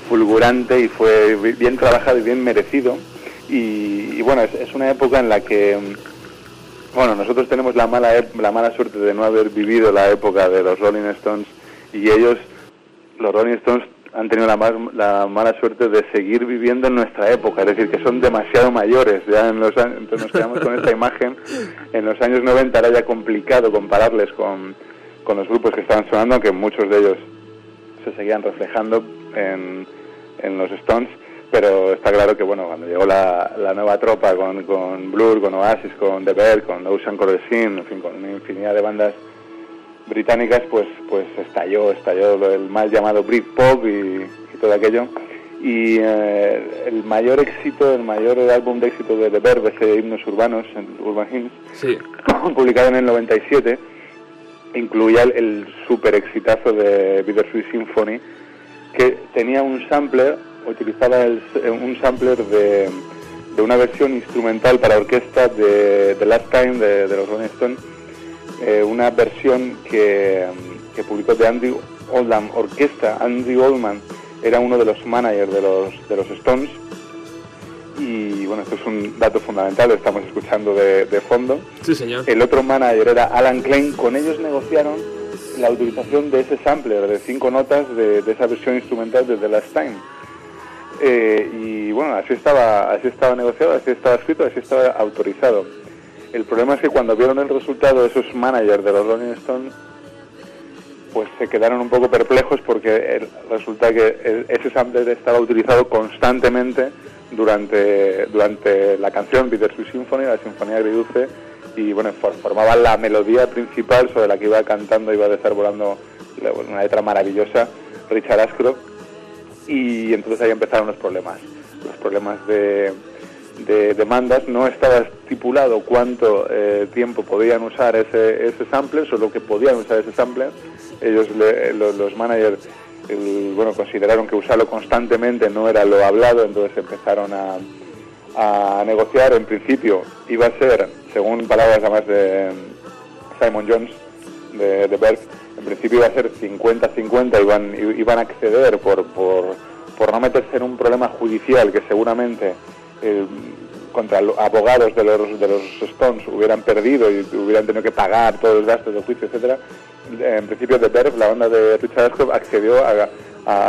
fulgurante y fue bi- bien trabajado y bien merecido. Y, y bueno, es, es una época en la que, mm, bueno, nosotros tenemos la mala, la mala suerte de no haber vivido la época de los Rolling Stones y ellos, los Rolling Stones, han tenido la, la mala suerte de seguir viviendo en nuestra época, es decir, que son demasiado mayores. Ya en los años, entonces nos quedamos con esta imagen. En los años 90 era ya complicado compararles con, con los grupos que estaban sonando, aunque muchos de ellos se seguían reflejando en, en los Stones, pero está claro que bueno, cuando llegó la, la nueva tropa con, con Blur, con Oasis, con The Bear, con Ocean Color Scene, en fin, con una infinidad de bandas británicas, pues, pues estalló, estalló el mal llamado Britpop y, y todo aquello. Y eh, el mayor éxito, el mayor álbum de éxito de The Verve, ese Himnos Urbanos, en Urban Hymns, Sí. publicado en el 97, incluía el, el super exitazo de Bittersweet Symphony, que tenía un sampler, utilizaba el- un sampler de, de una versión instrumental para orquesta de The Last Time de, de los Rolling Stones, eh, una versión que, que publicó de Andy Oldham Orquesta. Andy Oldman era uno de los managers de los, de los Stones. Y bueno, esto es un dato fundamental, lo estamos escuchando de, de fondo. Sí, señor. El otro manager era Alan Klein, con ellos negociaron la utilización de ese sampler de cinco notas de, de esa versión instrumental de The Last Time. Eh, y bueno, así estaba, así estaba negociado, así estaba escrito, así estaba autorizado. El problema es que cuando vieron el resultado esos managers de los Rolling Stones, pues se quedaron un poco perplejos porque resulta que ese sampler estaba utilizado constantemente durante, durante la canción Bittersweet Symphony, la Sinfonía Agridulce, y bueno, for- formaba la melodía principal sobre la que iba cantando, iba desarrollando la- una letra maravillosa Richard Ashcroft, y entonces ahí empezaron los problemas, los problemas de, de demandas, no estaba estipulado cuánto eh, tiempo podían usar ese, ese sampler, solo que podían usar ese sampler, ellos, le- lo- los managers, bueno, consideraron que usarlo constantemente no era lo hablado, entonces empezaron a, a negociar. En principio iba a ser, según palabras además de Simon Jones, de, de Berg, en principio iba a ser 50-50, iban, iban a acceder por, por, por no meterse en un problema judicial que seguramente eh, contra los abogados de los, de los Stones hubieran perdido y hubieran tenido que pagar todos los gastos de juicio, etcétera. En principio de Verve, la banda de Richard Ashcroft, accedió a,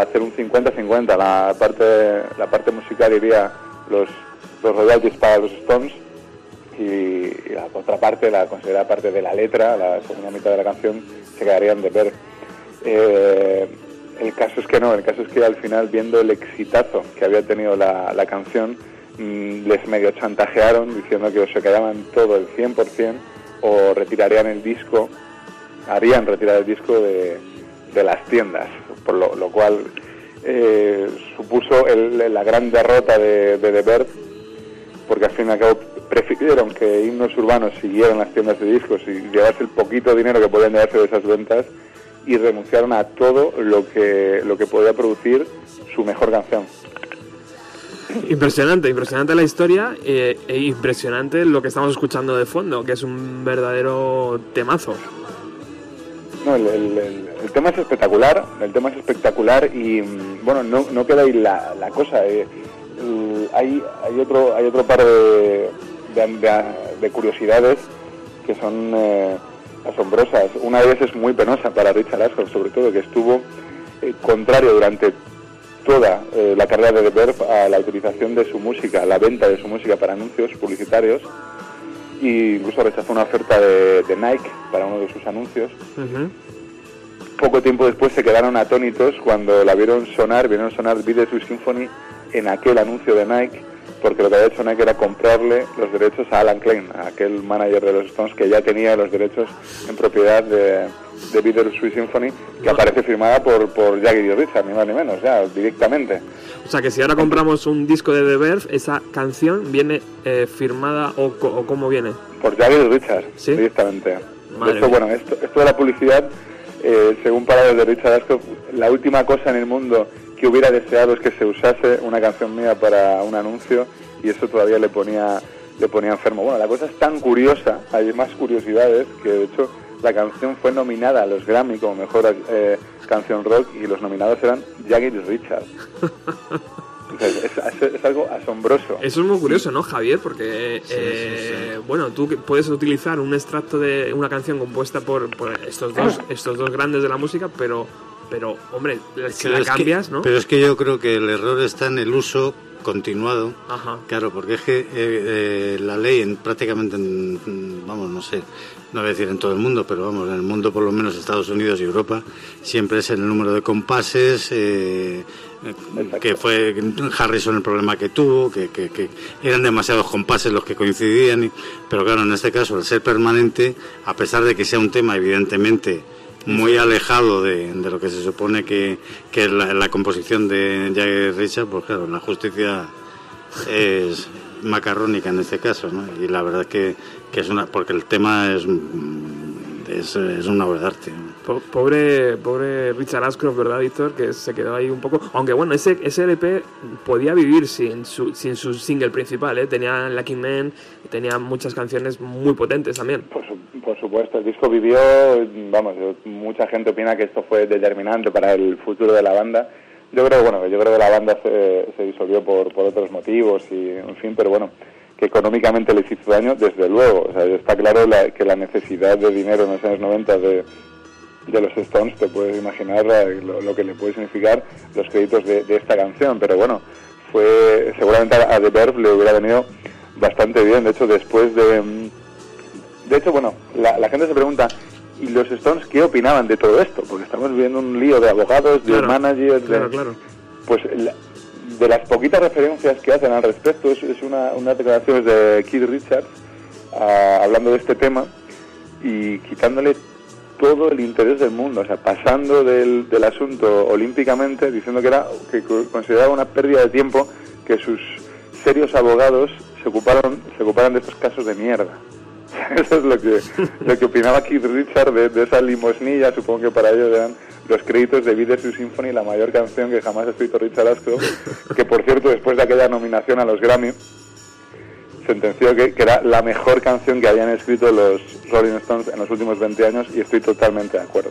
hacer un 50-50. La parte, la parte musical iría los, los royalties para los Stones y, y la otra parte, la considerada parte de la letra, la segunda mitad de la canción, se quedarían de ver. Eh, el caso es que no, el caso es que al final, viendo el exitazo que había tenido la, canción, les medio chantajearon diciendo que o se quedaban todo el 100% o retirarían el disco, harían retirar el disco de, de las tiendas, por lo, cual eh, supuso el- la gran derrota de, de The Verve porque al fin y al cabo prefirieron que himnos urbanos siguieran las tiendas de discos y llevarse el poquito dinero que podían llevarse de esas ventas y renunciaron a todo lo que lo que podía producir su mejor canción. Impresionante, impresionante la historia eh, e impresionante lo que estamos escuchando de fondo, que es un verdadero temazo. No, el, tema es espectacular, el tema es espectacular y mm, bueno, no, queda ahí la, cosa. eh, el- hay, hay otro hay otro par de, de, de- de curiosidades que son eh, asombrosas. Una de ellas es muy penosa para Richard Ashcroft, sobre todo, que estuvo contrario durante toda eh, la carrera de The Verve a la utilización de su música, a la venta de su música para anuncios publicitarios. E incluso rechazó una oferta de, de Nike para uno de sus anuncios. Poco tiempo después se quedaron atónitos cuando la vieron sonar, vieron sonar Bittersweet Symphony en aquel anuncio de Nike, porque lo que había hecho Nike era comprarle los derechos a Alan Klein, a aquel manager de los Stones que ya tenía los derechos en propiedad de, de Bittersweet Symphony, que aparece firmada por, por Jagger y Richard, ni más ni menos, ya, directamente. O sea que si ahora compramos un disco de The Verve, esa canción viene eh, firmada o, o cómo viene. Por Jagger y Richard, ¿Sí? directamente. Madre esto, mía. bueno, esto, esto de la publicidad, eh, según palabras de Richard Ashcroft, la última cosa en el mundo que hubiera deseado es que se usase una canción mía para un anuncio y eso todavía le ponía le ponía enfermo. Bueno, la cosa es tan curiosa, hay más curiosidades, que de hecho la canción fue nominada a los Grammy como mejor eh, canción rock y los nominados eran Jagger y Richard. Es, es- es algo asombroso. Eso es muy curioso, ¿no, Javier? Porque, eh, bueno, tú puedes utilizar un extracto de una canción compuesta por, por estos dos estos dos grandes de la música, pero, pero hombre, si Pero la es que- cambias, ¿no? Pero es que yo creo que el error está en el uso continuado. Ajá. Claro, porque es que eh, eh, la ley en prácticamente, en, vamos, no sé, no voy a decir en todo el mundo, pero vamos, en el mundo por lo menos Estados Unidos y Europa, siempre es el número de compases, eh, eh, que fue Harrison el problema que tuvo, que, que- que eran demasiados compases los que coincidían, y- pero claro, en este caso, al ser permanente, a pesar de que sea un tema evidentemente muy alejado de, de lo que se supone que, que es la, la composición de Jagger Richard, pues claro, la justicia es macarrónica en este caso, ¿no? Y la verdad que, que es una, porque el tema es, es, es una obra de arte. Po- Pobre, pobre Richard Ashcroft, ¿verdad, Víctor? Que se quedó ahí un poco. Aunque bueno, ese, ese LP podía vivir sin su, sin su single principal, ¿eh? Tenía Lucky Man tenía muchas canciones muy potentes también. Por, por supuesto, el disco vivió, vamos, mucha gente opina que esto fue determinante para el futuro de la banda. Yo creo, bueno, yo creo que la banda se, se disolvió por, otros motivos y, en fin, pero bueno, que económicamente les hizo daño, desde luego. O sea, está claro la- que la necesidad de dinero en los años 90 de, de los Stones, te puedes imaginar lo, que le puede significar los créditos de, de esta canción, pero bueno, fue seguramente a, a The Verve le hubiera venido bastante bien, de hecho después de... De hecho, bueno, la, la gente se pregunta, ¿y los Stones qué opinaban de todo esto? Porque estamos viviendo un lío de abogados, de Claro, managers, de- Claro, claro. pues la- de las poquitas referencias que hacen al respecto es, es una, unas declaraciones de Keith Richards ah, hablando de este tema y quitándole todo el interés del mundo, o sea, pasando del, del asunto olímpicamente, diciendo que era que co- consideraba una pérdida de tiempo que sus serios abogados se ocuparon se ocuparan de estos casos de mierda. Eso es lo que lo que opinaba Keith Richards de, esa limosnilla, supongo que para ellos eran los créditos de the Symphony, la mayor canción que jamás ha escrito Richard Ashcroft, que por cierto después de aquella nominación a los Grammy sentenció que, que era la mejor canción que habían escrito los Rolling Stones en los últimos 20 años y estoy totalmente de acuerdo.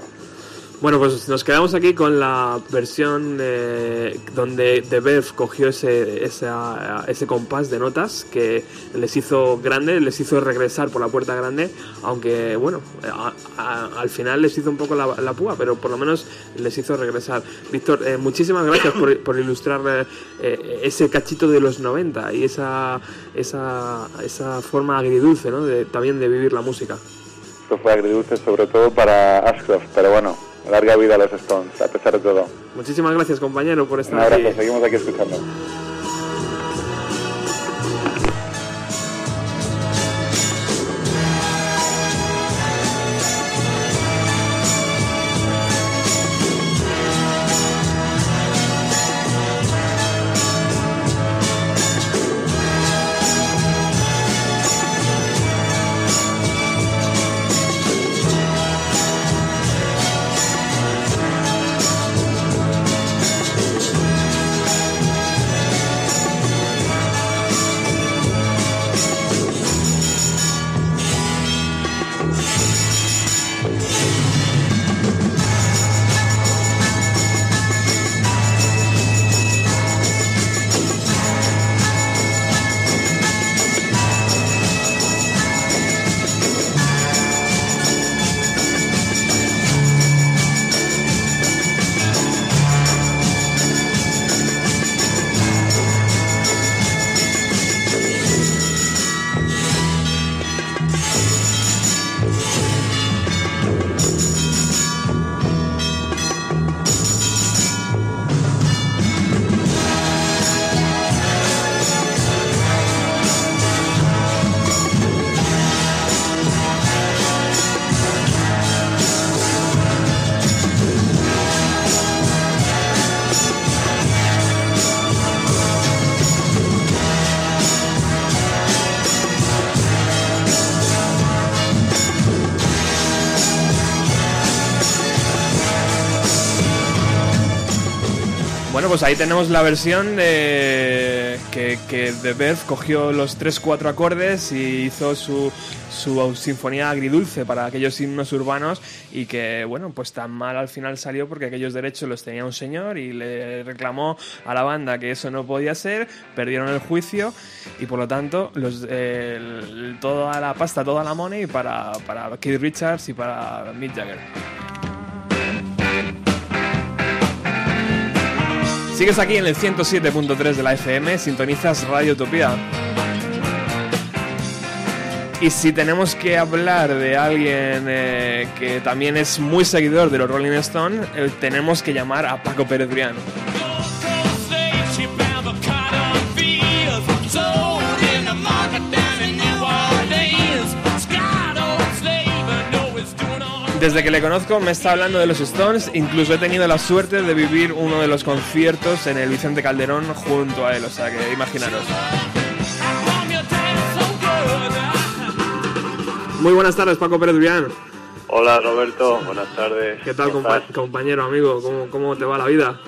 Bueno, pues nos quedamos aquí con la versión eh, donde The Verve cogió ese, esa- ese compás de notas que les hizo grande, les hizo regresar por la puerta grande, aunque bueno, a- a- al final les hizo un poco la, la púa, pero por lo menos les hizo regresar. Víctor, eh, muchísimas gracias por, por ilustrar eh, ese cachito de los 90 y esa, esa, esa forma agridulce ¿no? de, también de vivir la música. Esto fue agridulce sobre todo para Ashcroft, pero bueno, larga vida a los Stones, a pesar de todo. Muchísimas gracias compañero por Un estar abrazo, aquí. seguimos aquí escuchando. Pues ahí tenemos la versión de que, que The cogió los 3-4 acordes y hizo su, su sinfonía agridulce para aquellos himnos urbanos y que, bueno, pues tan mal al final salió porque aquellos derechos los tenía un señor y le reclamó a la banda que eso no podía ser, perdieron el juicio y por lo tanto los, eh, toda la pasta, toda la money para, para Keith Richards y para Mick Jagger. Sigues aquí en el 107.3 de la FM, sintonizas Radio Utopía. Y si tenemos que hablar de alguien eh, que también es muy seguidor de los Rolling Stones, eh, tenemos que llamar a Paco Pérez Brián. Desde que le conozco me está hablando de los Stones, incluso he tenido la suerte de vivir uno de los conciertos en el Vicente Calderón junto a él, o sea que imaginaros. Muy buenas tardes, Paco Pérez Brián. Hola Roberto, buenas tardes. ¿Qué tal, ¿Cómo compa- estás? compañero, amigo? ¿Cómo, ¿Cómo te va la vida?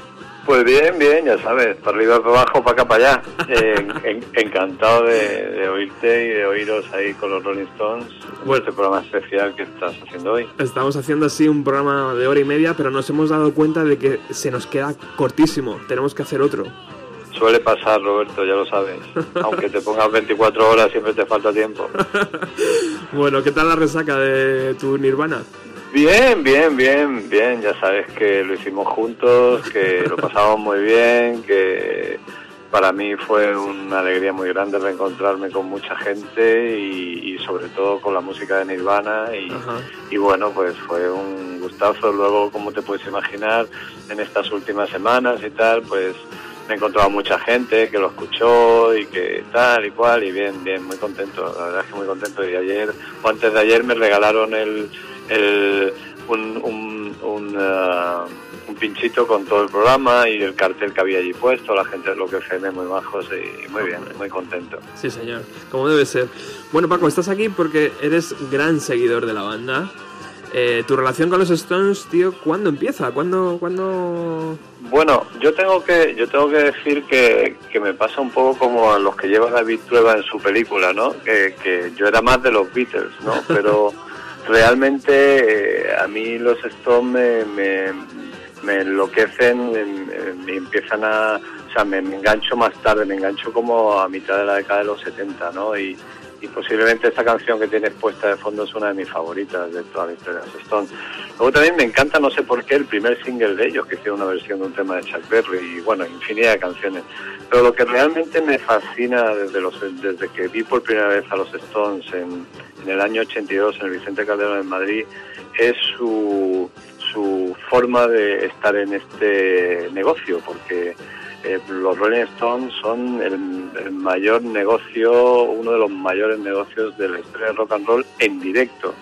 Pues bien, bien, ya sabes, para arriba, para abajo, para acá, para allá. Eh, en- encantado de, de oírte y de oíros ahí con los Rolling Stones, Bueno. este programa especial que estás haciendo hoy. Estamos haciendo así un programa de hora y media, pero nos hemos dado cuenta de que se nos queda cortísimo. Tenemos que hacer otro. Suele pasar, Roberto, ya lo sabes. Aunque te pongas 24 horas, siempre te falta tiempo. Bueno, ¿qué tal la resaca de tu Nirvana? Bien, bien, bien, bien. Ya sabes que lo hicimos juntos, que lo pasamos muy bien, que para mí fue una alegría muy grande reencontrarme con mucha gente y, y sobre todo con la música de Nirvana y, bueno, pues fue un gustazo. Luego, como te puedes imaginar, en estas últimas semanas y tal, pues me he encontrado mucha gente que lo escuchó y que tal y cual y bien, bien, muy contento. La verdad es que muy contento. Y ayer, o antes de ayer, me regalaron el, el un, un, un, ah, un pinchito con todo el programa y el cartel que había allí puesto. La gente de lo que FM muy bajos y muy bien, muy contento. Sí, señor, como debe ser. Bueno, Paco, estás aquí porque eres gran seguidor de la banda. Eh, tu relación con los Stones, tío, ¿cuándo empieza? ¿Cuándo, cuándo... Bueno, yo tengo que yo tengo que decir que, que me pasa un poco como a los que lleva David Trueba en su película, ¿no? Que, que yo era más de los Beatles, ¿no? Pero realmente eh, a mí los Stones me, me, enloquecen, me, me- empiezan a... O sea, me, me engancho más tarde, me engancho como a mitad de la década de los 70, ¿no? Y, y posiblemente esta canción que tienes puesta de fondo es una de mis favoritas de toda la historia de los Stones. Luego también me encanta, no sé por qué, el primer single de ellos, que hicieron una versión de un tema de Chuck Berry y bueno, infinidad de canciones. Pero lo que realmente me fascina desde, los, desde que vi por primera vez a los Stones en, en el año 82 en el Vicente Calderón en Madrid es su, su forma de estar en este negocio, porque eh, los Rolling Stones son el, mayor negocio, uno de los mayores negocios de la historia del rock and roll en directo.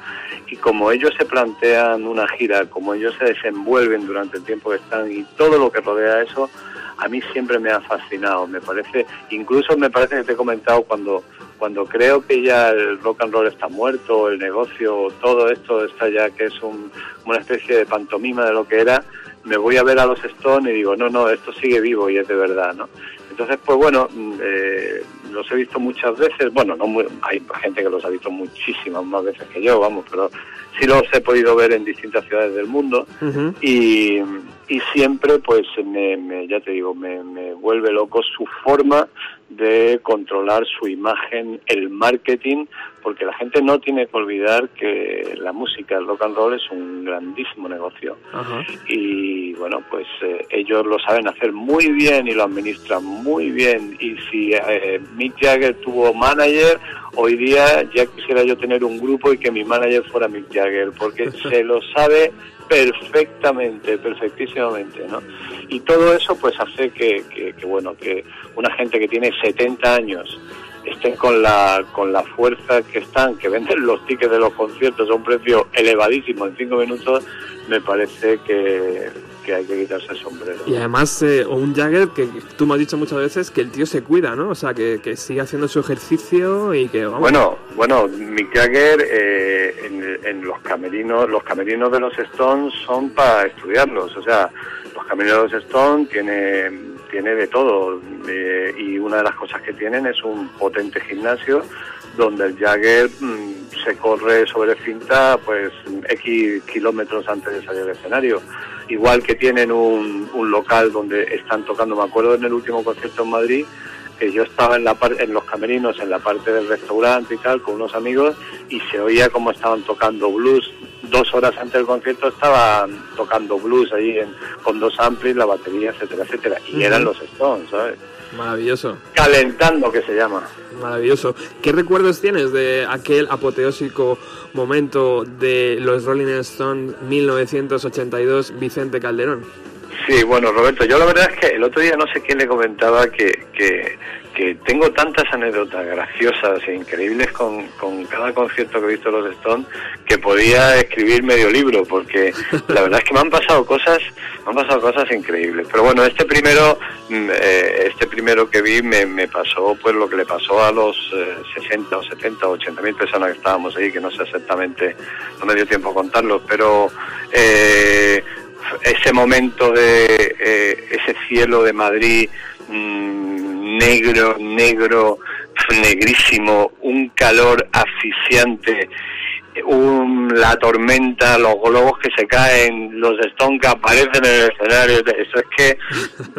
Y como ellos se plantean una gira, como ellos se desenvuelven durante el tiempo que están y todo lo que rodea eso, a mí siempre me ha fascinado. Me parece, incluso me parece que te he comentado cuando cuando creo que ya el rock and roll está muerto, el negocio, todo esto está ya que es un- una especie de pantomima de lo que era, me voy a ver a los Stones y digo, no, no, esto sigue vivo y es de verdad, ¿no? Entonces, pues bueno, mm, eh, los he visto muchas veces, bueno, no muy- hay gente que los ha visto muchísimas más veces que yo, vamos, pero sí los he podido ver en distintas ciudades del mundo. Y, y siempre pues me, me- ya te digo me, me vuelve loco su forma de controlar su imagen el marketing porque la gente no tiene que olvidar que la música el rock and roll es un grandísimo negocio. Ajá. y bueno pues eh, ellos lo saben hacer muy bien y lo administran muy bien. Y si eh, Mick Jagger tuvo manager hoy día ya quisiera yo tener un grupo y que mi manager fuera Mick Jagger porque se lo sabe perfectamente perfectísimamente no y todo eso pues hace que, que- que, bueno que una gente que tiene 70 años estén con la con la fuerza que están, que venden los tickets de los conciertos a un precio elevadísimo en cinco minutos, me parece que, que hay que quitarse el sombrero. Y además, eh, o un Jagger que tú me has dicho muchas veces que el tío se cuida, ¿no? O sea, que, que sigue haciendo su ejercicio y que, vamos... Bueno, bueno, Mick Jagger eh, en, en los camerinos, los camerinos de los Stones son para estudiarlos, o sea, los los Stones tiene tiene de todo eh, y una de las cosas que tienen es un potente gimnasio donde el Jagger mm, se corre sobre cinta pues X kilómetros antes de salir al escenario. Igual que tienen un local donde están tocando, me acuerdo en el último concierto en Madrid, que yo estaba en, la par- en los camerinos, en la parte del restaurante y tal, con unos amigos, y se oía como estaban tocando blues dos horas antes del concierto estaban tocando blues ahí en- con dos amplis, la batería, etcétera, etcétera. Y eran los Stones, ¿sabes? Maravilloso. Calentando, que se llama. Maravilloso. ¿Qué recuerdos tienes de aquel apoteósico momento de los Rolling Stones 1982 Vicente Calderón? Sí, bueno, Roberto, yo la verdad es que el otro día no sé quién le comentaba que, que, tengo tantas anécdotas graciosas e increíbles con, con cada concierto que he visto los Stones que podía escribir medio libro, porque la verdad es que me han pasado cosas, me han pasado cosas increíbles. Pero bueno, este primero, mm, eh, este primero que vi me, me pasó pues lo que le pasó a los eh, 60 o 70 o 80 mil personas que estábamos ahí, que no sé exactamente, no me dio tiempo a contarlos, pero eh, ese momento de eh, ese cielo de Madrid mm, negro, negro, negrísimo, un calor asfixiante, un- la tormenta, los globos que se caen, los Stones que aparecen en el escenario, eso es que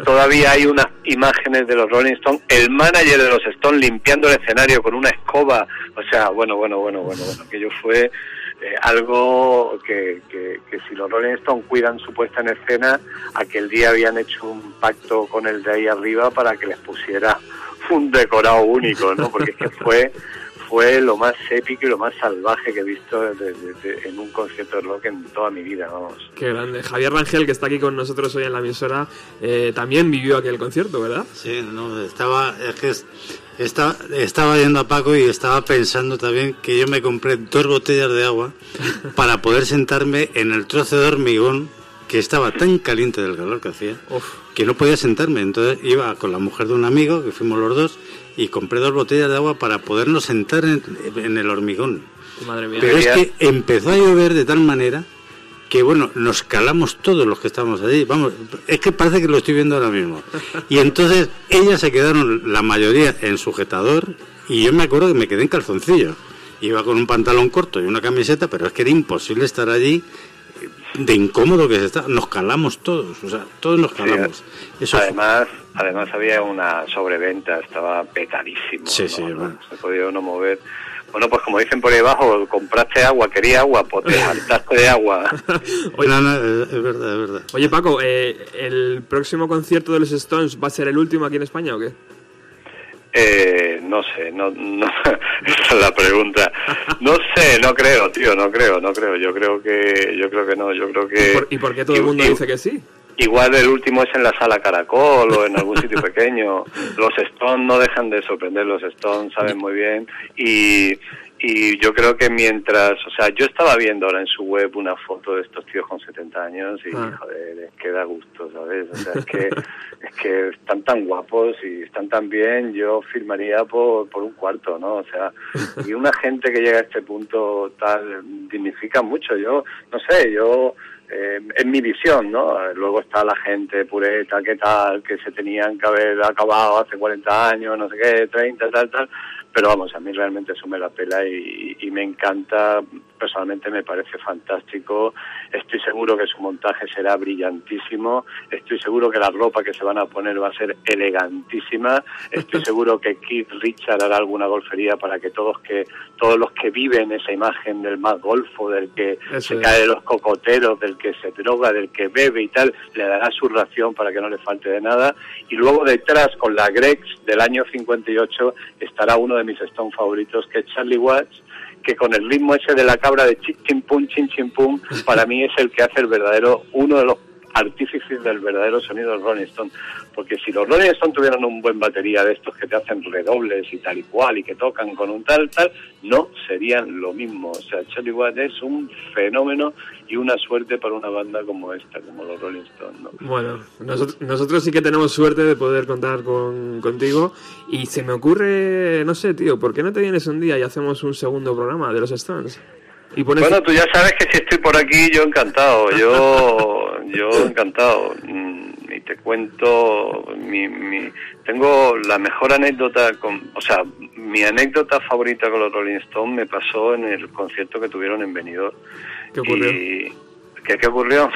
todavía hay unas imágenes de los Rolling Stones, el manager de los Stones limpiando el escenario con una escoba, o sea, bueno, bueno, bueno, bueno, bueno, aquello fue eh, algo que, que, que si los Rolling Stones cuidan su puesta en escena, aquel día habían hecho un pacto con el de ahí arriba para que les pusiera un decorado único, ¿no? Porque es que fue fue lo más épico y lo más salvaje que he visto de- de- de- en un concierto de rock en toda mi vida, vamos. Qué grande. Javier Rangel, que está aquí con nosotros hoy en la emisora, eh, también vivió aquel concierto, ¿verdad? Sí, no, estaba, es que es- estaba, estaba yendo a Paco y estaba pensando también que yo me compré dos botellas de agua para poder sentarme en el trozo de hormigón que estaba tan caliente del calor que hacía que no podía sentarme. Entonces iba con la mujer de un amigo, que fuimos los dos, y compré dos botellas de agua para podernos sentar en, en el hormigón. Madre mía. Pero es que empezó a llover de tal manera que, bueno, nos calamos todos los que estábamos allí. Vamos, es que parece que lo estoy viendo ahora mismo. Y entonces ellas se quedaron, la mayoría, en sujetador y yo me acuerdo que me quedé en calzoncillo. Iba con un pantalón corto y una camiseta, pero es que era imposible estar allí eh, de incómodo que se está. Nos calamos todos, o sea, todos nos calamos. Eso fue- además, además había una sobreventa, estaba petadísimo. Sí, ¿no? sí, No bueno. se podía uno mover. Bueno, pues como dicen por ahí abajo, compraste agua, quería agua, pues te hartaste de agua. No, no, es, verdad, es verdad. Oye, Paco, eh, ¿el próximo concierto de los Stones va a ser el último aquí en España o qué? Eh, no sé, no, no, esa es la pregunta. No sé, no creo, tío, no creo, no creo. Yo creo que, yo creo que no, yo creo que. ¿Y por, y por qué todo el mundo dice que sí? Igual el último es en la sala Caracol o en algún sitio pequeño. Los Stones no dejan de sorprender, los Stones saben muy bien. Y, y yo creo que mientras, o sea, yo estaba viendo ahora en su web una foto de estos tíos con 70 años y, Ah. joder, es que da gusto, ¿sabes? O sea, es que, es que están tan guapos y están tan bien, yo firmaría por, por un cuarto, ¿no? O sea, y una gente que llega a este punto tal dignifica mucho. Yo, no sé, yo eh, en mi visión, ¿no? Luego está la gente pureta, que tal, que se tenían que haber acabado hace 40 años, no sé qué, 30, tal, tal. Pero vamos, a mí realmente eso me la pela y, y me encanta, personalmente me parece fantástico. Estoy seguro que su montaje será brillantísimo. Estoy seguro que la ropa que se van a poner va a ser elegantísima. Estoy seguro que Keith Richard hará alguna golfería para que todos que todos los que viven esa imagen del más golfo, del que Eso se cae de los cocoteros, del que se droga, del que bebe y tal, le dará su ración para que no le falte de nada. Y luego detrás, con la Grex del año 58, estará uno de mis Stone favoritos, que es Charlie Watts, que con el ritmo ese de la cabra de chin chin pum, chin chin pum, para mí es el que hace el verdadero, uno de los artífices del verdadero sonido del Rolling Stone. Porque si los Rolling Stone tuvieran un buen batería de estos que te hacen redobles y tal y cual y que tocan con un tal, tal, no serían lo mismo. O sea, Charlie Watts es un fenómeno y una suerte para una banda como esta, como los Rolling Stones, ¿no? Bueno, nosotros, nosotros sí que tenemos suerte de poder contar con, contigo y se me ocurre, no sé, tío, ¿por qué no te vienes un día y hacemos un segundo programa de los Stones? Y. Bueno, tú ya sabes que si estoy por aquí, yo encantado, yo, yo encantado. Mm, Y te cuento, mi, mi, tengo la mejor anécdota, con, o sea, mi anécdota favorita con los Rolling Stones me pasó en el concierto que tuvieron en Benidorm. ¿Qué ocurrió? Y, ¿qué, qué ocurrió?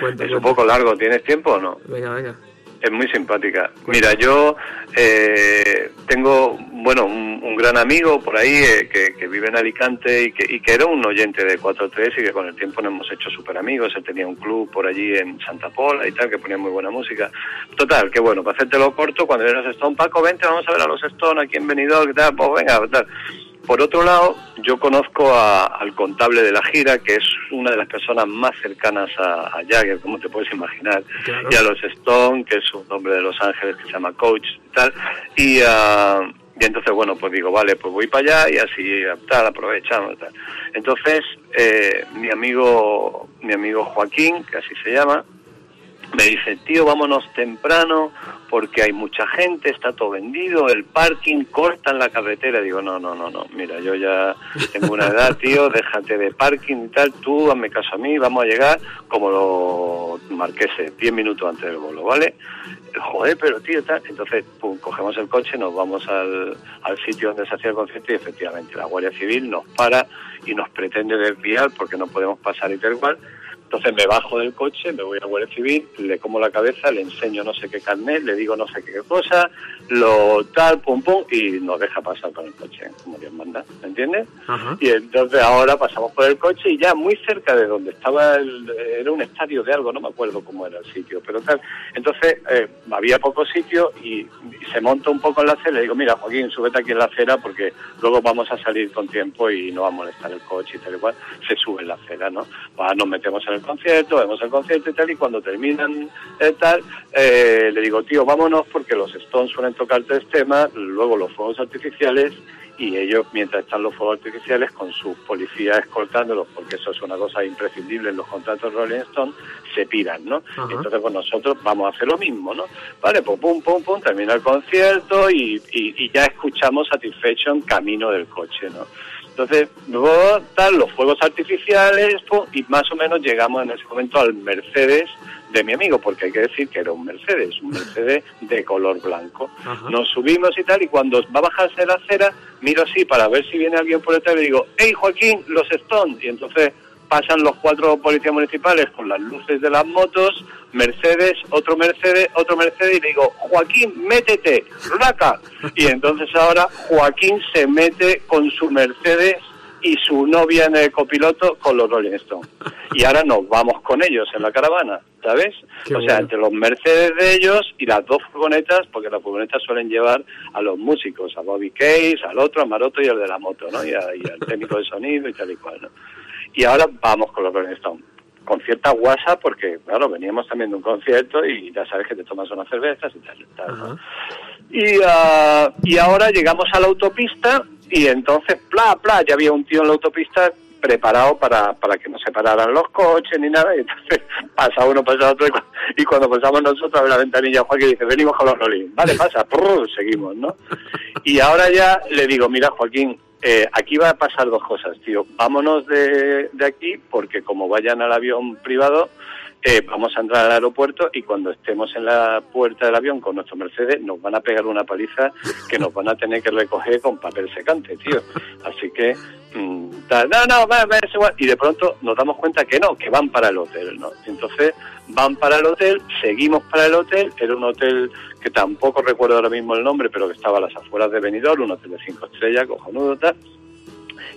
Cuenta, es cuenta. un poco largo, ¿tienes tiempo o no? Venga, venga. Es muy simpática. Mira, yo eh, tengo, bueno, un, un gran amigo por ahí eh, que, que vive en Alicante y que, y que era un oyente de 4-3 y que con el tiempo nos hemos hecho súper amigos. Él tenía un club por allí en Santa Pola y tal, que ponía muy buena música. Total, que bueno, para hacértelo corto, cuando los Stone, Paco, vente, vamos a ver a los Stone aquí en Benidorm, tal, pues venga, tal. Por otro lado, yo conozco a- al contable de la gira, que es una de las personas más cercanas a, a Jagger, como te puedes imaginar, Claro. y a los Stone, que es un hombre de Los Ángeles que se llama Coach y tal. Y, ah, y entonces, bueno, pues digo, vale, pues voy para allá y así tal, aprovechamos. Tal. Entonces, eh, mi amigo mi amigo Joaquín, que así se llama, me dice, tío, vámonos temprano porque hay mucha gente, está todo vendido, el parking, cortan la carretera. Digo, no, no, no, no, mira, yo ya tengo una edad, tío, déjate de parking y tal, tú hazme caso a mí, vamos a llegar como lo marquese, 10 minutos antes del vuelo, ¿vale? Joder, pero tío, tal. Entonces, pum, cogemos el coche, nos vamos al, al sitio donde se hacía el concierto y efectivamente la Guardia Civil nos para y nos pretende desviar porque no podemos pasar y tal cual. Entonces me bajo del coche, me voy a Guardia Civil, le como la cabeza, le enseño no sé qué carnet, le digo no sé qué cosa, lo tal, pum pum, y nos deja pasar con el coche, como Dios manda, ¿me entiendes? Ajá. Y entonces ahora pasamos por el coche y ya muy cerca de donde estaba, el, era un estadio de algo, no me acuerdo cómo era el sitio, pero tal. Entonces eh, había poco sitio y, y se monta un poco en la acera. Le digo, mira, Joaquín, súbete aquí en la acera porque luego vamos a salir con tiempo y no va a molestar el coche y tal y cual. Se sube en la acera, ¿no? Va, nos metemos en el concierto, vemos el concierto y tal, y cuando terminan eh, tal, eh, le digo, tío, vámonos porque los Stones suelen tocar tres temas, luego los fuegos artificiales y ellos, mientras están los fuegos artificiales, con sus policías escoltándolos, porque eso es una cosa imprescindible en los contratos Rolling Stone, se piran, ¿no? Ajá. Entonces, pues nosotros vamos a hacer lo mismo, ¿no? Vale, pues pum, pum, pum, termina el concierto y, y, y ya escuchamos Satisfaction camino del coche, ¿no? Entonces, luego tal, los fuegos artificiales, y más o menos llegamos en ese momento al Mercedes de mi amigo, porque hay que decir que era un Mercedes, un Mercedes de color blanco. Ajá. Nos subimos y tal, y cuando va a bajarse la acera, miro así para ver si viene alguien por detrás y le digo, hey Joaquín, los Stones. Y entonces pasan los cuatro policías municipales con las luces de las motos, Mercedes, otro Mercedes, otro Mercedes, y le digo, Joaquín, métete, raca. Y entonces ahora Joaquín se mete con su Mercedes y su novia en el copiloto con los Rolling Stones. Y ahora nos vamos con ellos en la caravana, ¿sabes? Qué o sea, bueno. entre los Mercedes de ellos y las dos furgonetas, porque las furgonetas suelen llevar a los músicos, a Bobby Case, al otro, a Maroto y al de la moto, ¿no? Y, a- y al técnico de sonido y tal y cual, ¿no? Y ahora vamos con los Rolling Stones. Con cierta guasa, porque, claro, veníamos también de un concierto y ya sabes que te tomas unas cervezas y tal y tal, ¿no? Y, ah, y ahora llegamos a la autopista y entonces, pla, pla, ya había un tío en la autopista preparado para, para que no se pararan los coches ni nada. Y entonces pasa uno, pasa otro. Y, cu- y cuando pasamos nosotros a la ventanilla, Joaquín dice, venimos con los Rolling. Vale, pasa, prrr, seguimos, ¿no? Y ahora ya le digo, mira, Joaquín, eh, aquí va a pasar dos cosas, tío. Vámonos de, de aquí porque como vayan al avión privado, eh, vamos a entrar al aeropuerto y cuando estemos en la puerta del avión con nuestro Mercedes nos van a pegar una paliza que nos van a tener que recoger con papel secante, tío. Así que, mm, tal, no, no, va, va, es igual. Y de pronto nos damos cuenta que no, que van para el hotel, ¿no? Entonces van para el hotel, seguimos para el hotel, era un hotel que tampoco recuerdo ahora mismo el nombre, pero que estaba a las afueras de Benidorm, un hotel de cinco estrellas, cojonudo, tal.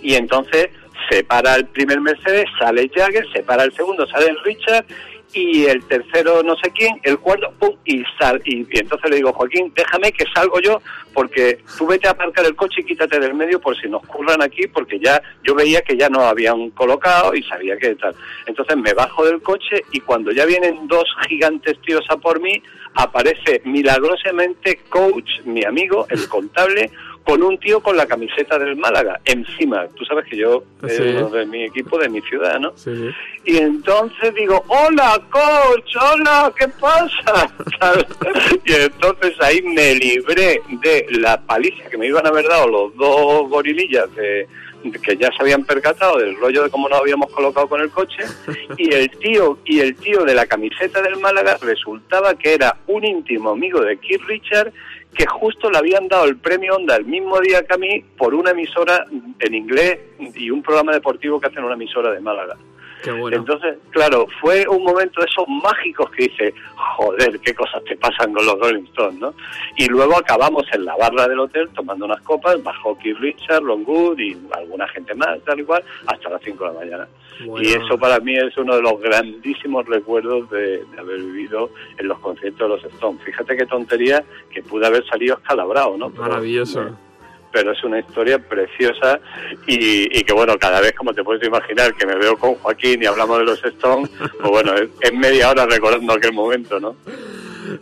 Y entonces se para el primer Mercedes, sale Jagger, se para el segundo, sale Richard y el tercero no sé quién, el cuarto, pum, y sal. Y, entonces le digo, Joaquín, déjame que salgo yo porque tú vete a aparcar el coche y quítate del medio por si nos curran aquí porque ya yo veía que ya no habían colocado y sabía que tal. Entonces me bajo del coche y cuando ya vienen dos gigantes tíos a por mí, aparece milagrosamente Coach, mi amigo, el contable, con un tío con la camiseta del Málaga encima. Tú sabes que yo Sí. es uno de mi equipo, de mi ciudad, ¿no? Sí. Y entonces digo, hola, coach, hola, ¿qué pasa? Y entonces ahí me libré de la paliza que me iban a haber dado los dos gorilillas de que ya se habían percatado del rollo de cómo nos habíamos colocado con el coche y el tío y el tío de la camiseta del Málaga resultaba que era un íntimo amigo de Keith Richard que justo le habían dado el premio Onda el mismo día que a mí por una emisora en inglés y un programa deportivo que hacen una emisora de Málaga. Qué bueno. Entonces, claro, fue un momento de esos mágicos que dice, joder, qué cosas te pasan con los Rolling Stones, ¿no? Y luego acabamos en la barra del hotel tomando unas copas, bajó Keith Richard, Ron Good y alguna gente más, tal y cual, hasta las 5 de la mañana. Bueno. Y eso para mí es uno de los grandísimos recuerdos de, de haber vivido en los conciertos de los Stones. Fíjate qué tontería que pude haber salido escalabrado, ¿no? Pero- Maravilloso. Pero es una historia preciosa y, y que bueno, cada vez como te puedes imaginar que me veo con Joaquín y hablamos de los Stones, pues bueno, es, media hora recordando aquel momento, ¿no?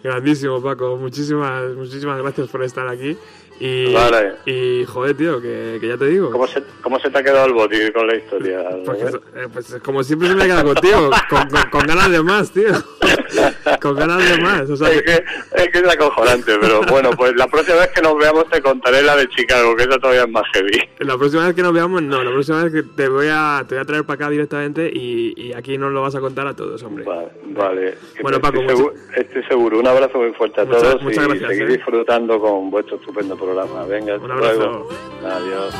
Grandísimo, Paco. Muchísimas, muchísimas gracias por estar aquí. Y, Vale. y joder, tío, que, que ya te digo. ¿Cómo se, cómo se te ha quedado el boti con la historia? Pues, eh, pues como siempre se me queda contigo, con, con- con ganas de más, tío. con ganas de más. O sea, es, que, es que es acojonante, pero bueno, pues la próxima vez que nos veamos te contaré la de Chicago, que esa todavía es más heavy. la próxima vez que nos veamos, no, la próxima vez que te voy a, te voy a traer para acá directamente y, y aquí nos lo vas a contar a todos, hombre. Vale, vale. Bueno, Paco, estoy, seguro, estoy seguro. Un abrazo muy fuerte a Muchas- todos muchas y gracias, seguir ¿eh? disfrutando con vuestro estupendo programa. Venga, Un abrazo. luego. Adiós.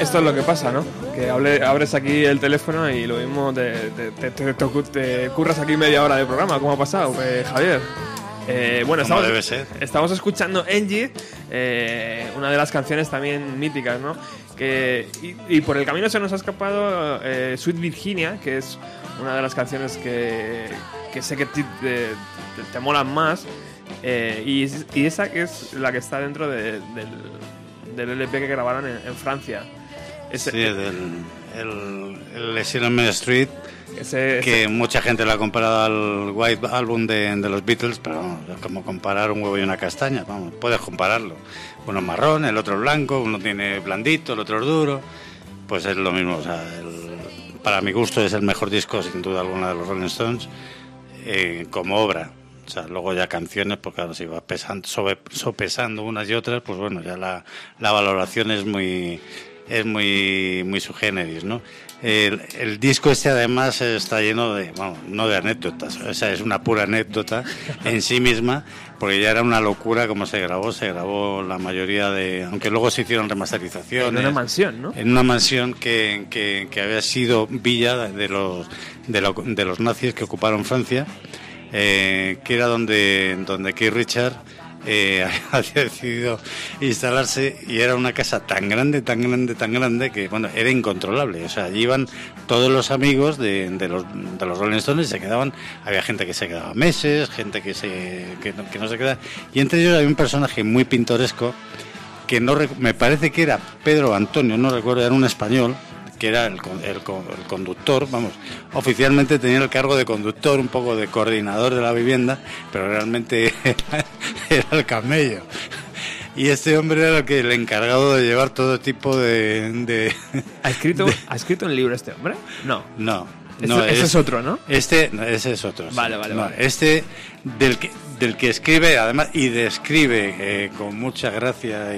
Esto es lo que pasa, ¿no? Que hable- abres aquí el teléfono y lo mismo te, te, te- curras aquí media hora de programa. ¿Cómo ha pasado, eh, Javier? Eh, bueno, estamos, debe ser. estamos escuchando Angie, eh, una de las canciones también míticas, ¿no? Que, y, y por el camino se nos ha escapado eh, Sweet Virginia, que es una de las canciones que, que sé que te, te- te molan más. y, y esa que es la que está dentro de- del, del LP que grabaron en, en Francia. Ese- Sí, del el, el Main Street, que mucha gente lo ha comparado al White Album de, los Beatles, pero es como comparar un huevo y una castaña, vamos, puedes compararlo. Uno es marrón, el otro es blanco, uno tiene blandito, el otro es duro, pues es lo mismo. Para mi gusto es el mejor disco, sin duda alguna, de los Rolling Stones, eh, como obra. O sea, luego ya canciones, pues claro, si vas pesando, sobre- sopesando unas y otras, pues bueno, ya la, valoración es muy es muy muy su ¿no? El, el disco este además está lleno de, vamos, no de anécdotas, o sea, es una pura anécdota en sí misma, porque ya era una locura como se grabó, se grabó la mayoría de, aunque luego se hicieron remasterizaciones. en una mansión, ¿no? En una mansión que, que- que había sido villa de los, de, lo- de los nazis que ocuparon Francia, eh, que era donde, donde Keith Richard eh, había decidido instalarse y era una casa tan grande, tan grande, tan grande que bueno, era incontrolable. O sea, allí iban todos los amigos de, de los, de los Rolling Stones y se quedaban, había gente que se quedaba meses, gente que, se, que, no, se quedaba. Y entre ellos había un personaje muy pintoresco que no me parece que era Pedro Antonio, no recuerdo, era un español, que era el, el el conductor, vamos, oficialmente tenía el cargo de conductor, un poco de coordinador de la vivienda, pero realmente era el camello. Y este hombre era el, que, el encargado de llevar todo tipo de... de- ¿Ha escrito, ¿Ha escrito un libro este hombre? No. no, no, ese es otro, ¿no? Este, no, ese es otro. Vale, vale, No, vale. Este del que, del que escribe, además, y describe eh, con mucha gracia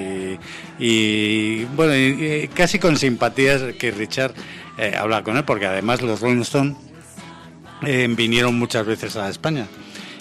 y, bueno, y- casi con simpatías que Richard eh, habla con él, porque además los Rolling Stones eh, vinieron muchas veces a España.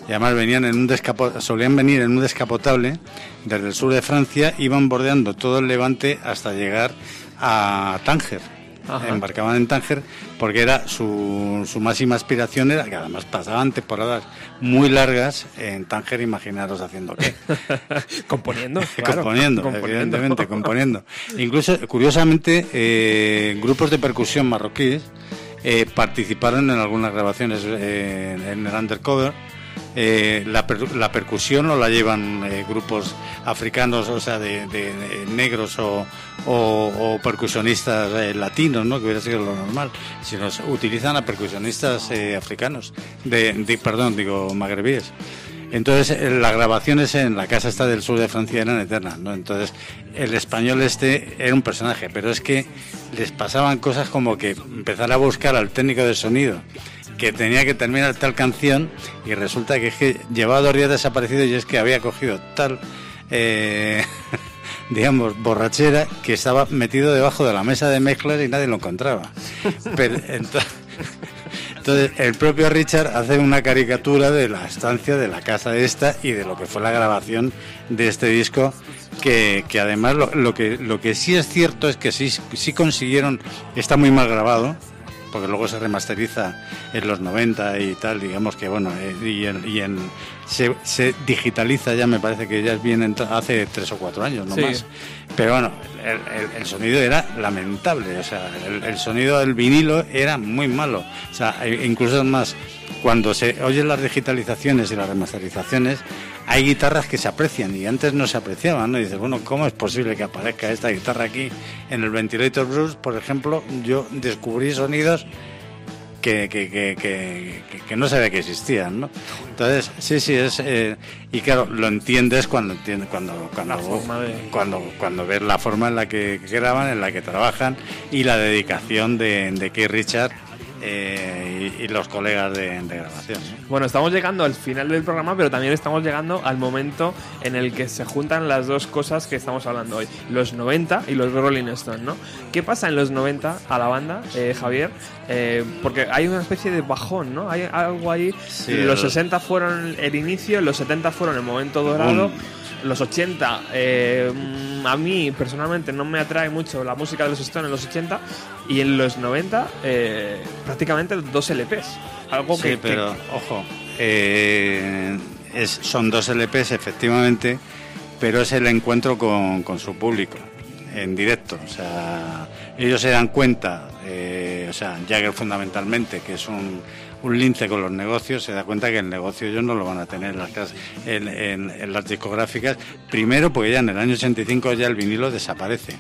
Y además venían en un descapo- solían venir en un descapotable desde el sur de Francia, iban bordeando todo el Levante hasta llegar a Tánger. Ajá. Embarcaban en Tánger porque era su, su máxima aspiración era que además pasaban temporadas muy largas en Tánger, imaginaros haciendo qué. componiendo, claro, componiendo, componiendo. evidentemente, componiendo. Incluso, curiosamente, eh, grupos de percusión marroquíes eh, participaron en algunas grabaciones eh, en el undercover. Eh, la, per- la percusión no la llevan eh, grupos africanos, o sea, de, de- de negros o, o- o percusionistas eh, latinos, ¿no? que hubiera sido lo normal, sino utilizan a percusionistas eh, africanos, de, de- perdón, digo, magrebíes. Entonces, eh, las grabaciones en la casa esta del sur de Francia eran eternas, ¿no? Entonces, el español este era un personaje, pero es que les pasaban cosas como que empezar a buscar al técnico de sonido que tenía que terminar tal canción y resulta que, es que llevaba dos días desaparecido y es que había cogido tal, eh, digamos, borrachera que estaba metido debajo de la mesa de mezclas y nadie lo encontraba. Pero, entonces, Entonces, el propio Richard hace una caricatura de la estancia de la casa esta y de lo que fue la grabación de este disco, que, que además lo, lo que, lo que sí es cierto es que sí, sí consiguieron, está muy mal grabado, porque luego se remasteriza en los 90 y tal, digamos que bueno, eh, y, en, y en- se, se digitaliza ya, me parece que ya es bien hace tres o cuatro años, no Sí. más. Pero bueno, el, el- el sonido era lamentable, o sea, el, el sonido del vinilo era muy malo. O sea, e- incluso más, cuando se oyen las digitalizaciones y las remasterizaciones, hay guitarras que se aprecian y antes no se apreciaban, ¿no? Y dices, bueno, ¿cómo es posible que aparezca esta guitarra aquí? En el Ventilator Blues, por ejemplo, yo descubrí sonidos que, que, que, que, no sabía que existían, ¿no? Entonces, sí, sí, es... eh, y claro, lo entiendes cuando entiendes, cuando, cuando, de- cuando, cuando ves la forma en la que graban, en la que trabajan y la dedicación de, de Keith Richard eh, y, y los colegas de, de grabación. ¿no? Bueno, estamos llegando al final del programa, pero también estamos llegando al momento en el que se juntan las dos cosas que estamos hablando hoy, los 90 y los Rolling Stones, ¿no? ¿Qué pasa en los 90 a la banda, eh, Javier? Eh, porque hay una especie de bajón, ¿no? Hay algo ahí. Sí, los el- 60 fueron el inicio, los 70 fueron el momento dorado. Los 80, eh, a mí personalmente no me atrae mucho la música de los Stones en los 80 y en los 90 eh, prácticamente dos LPs. Algo Sí, que, que- pero ojo, eh, es, son dos LPs efectivamente, pero es el encuentro con, con su público en directo. O sea, ellos se dan cuenta, o sea, Jagger fundamentalmente, que es un, un lince con los negocios, se da cuenta que el negocio ellos no lo van a tener en las, en, en- en las discográficas. Primero, porque ya en el año 85 ya el vinilo desaparece.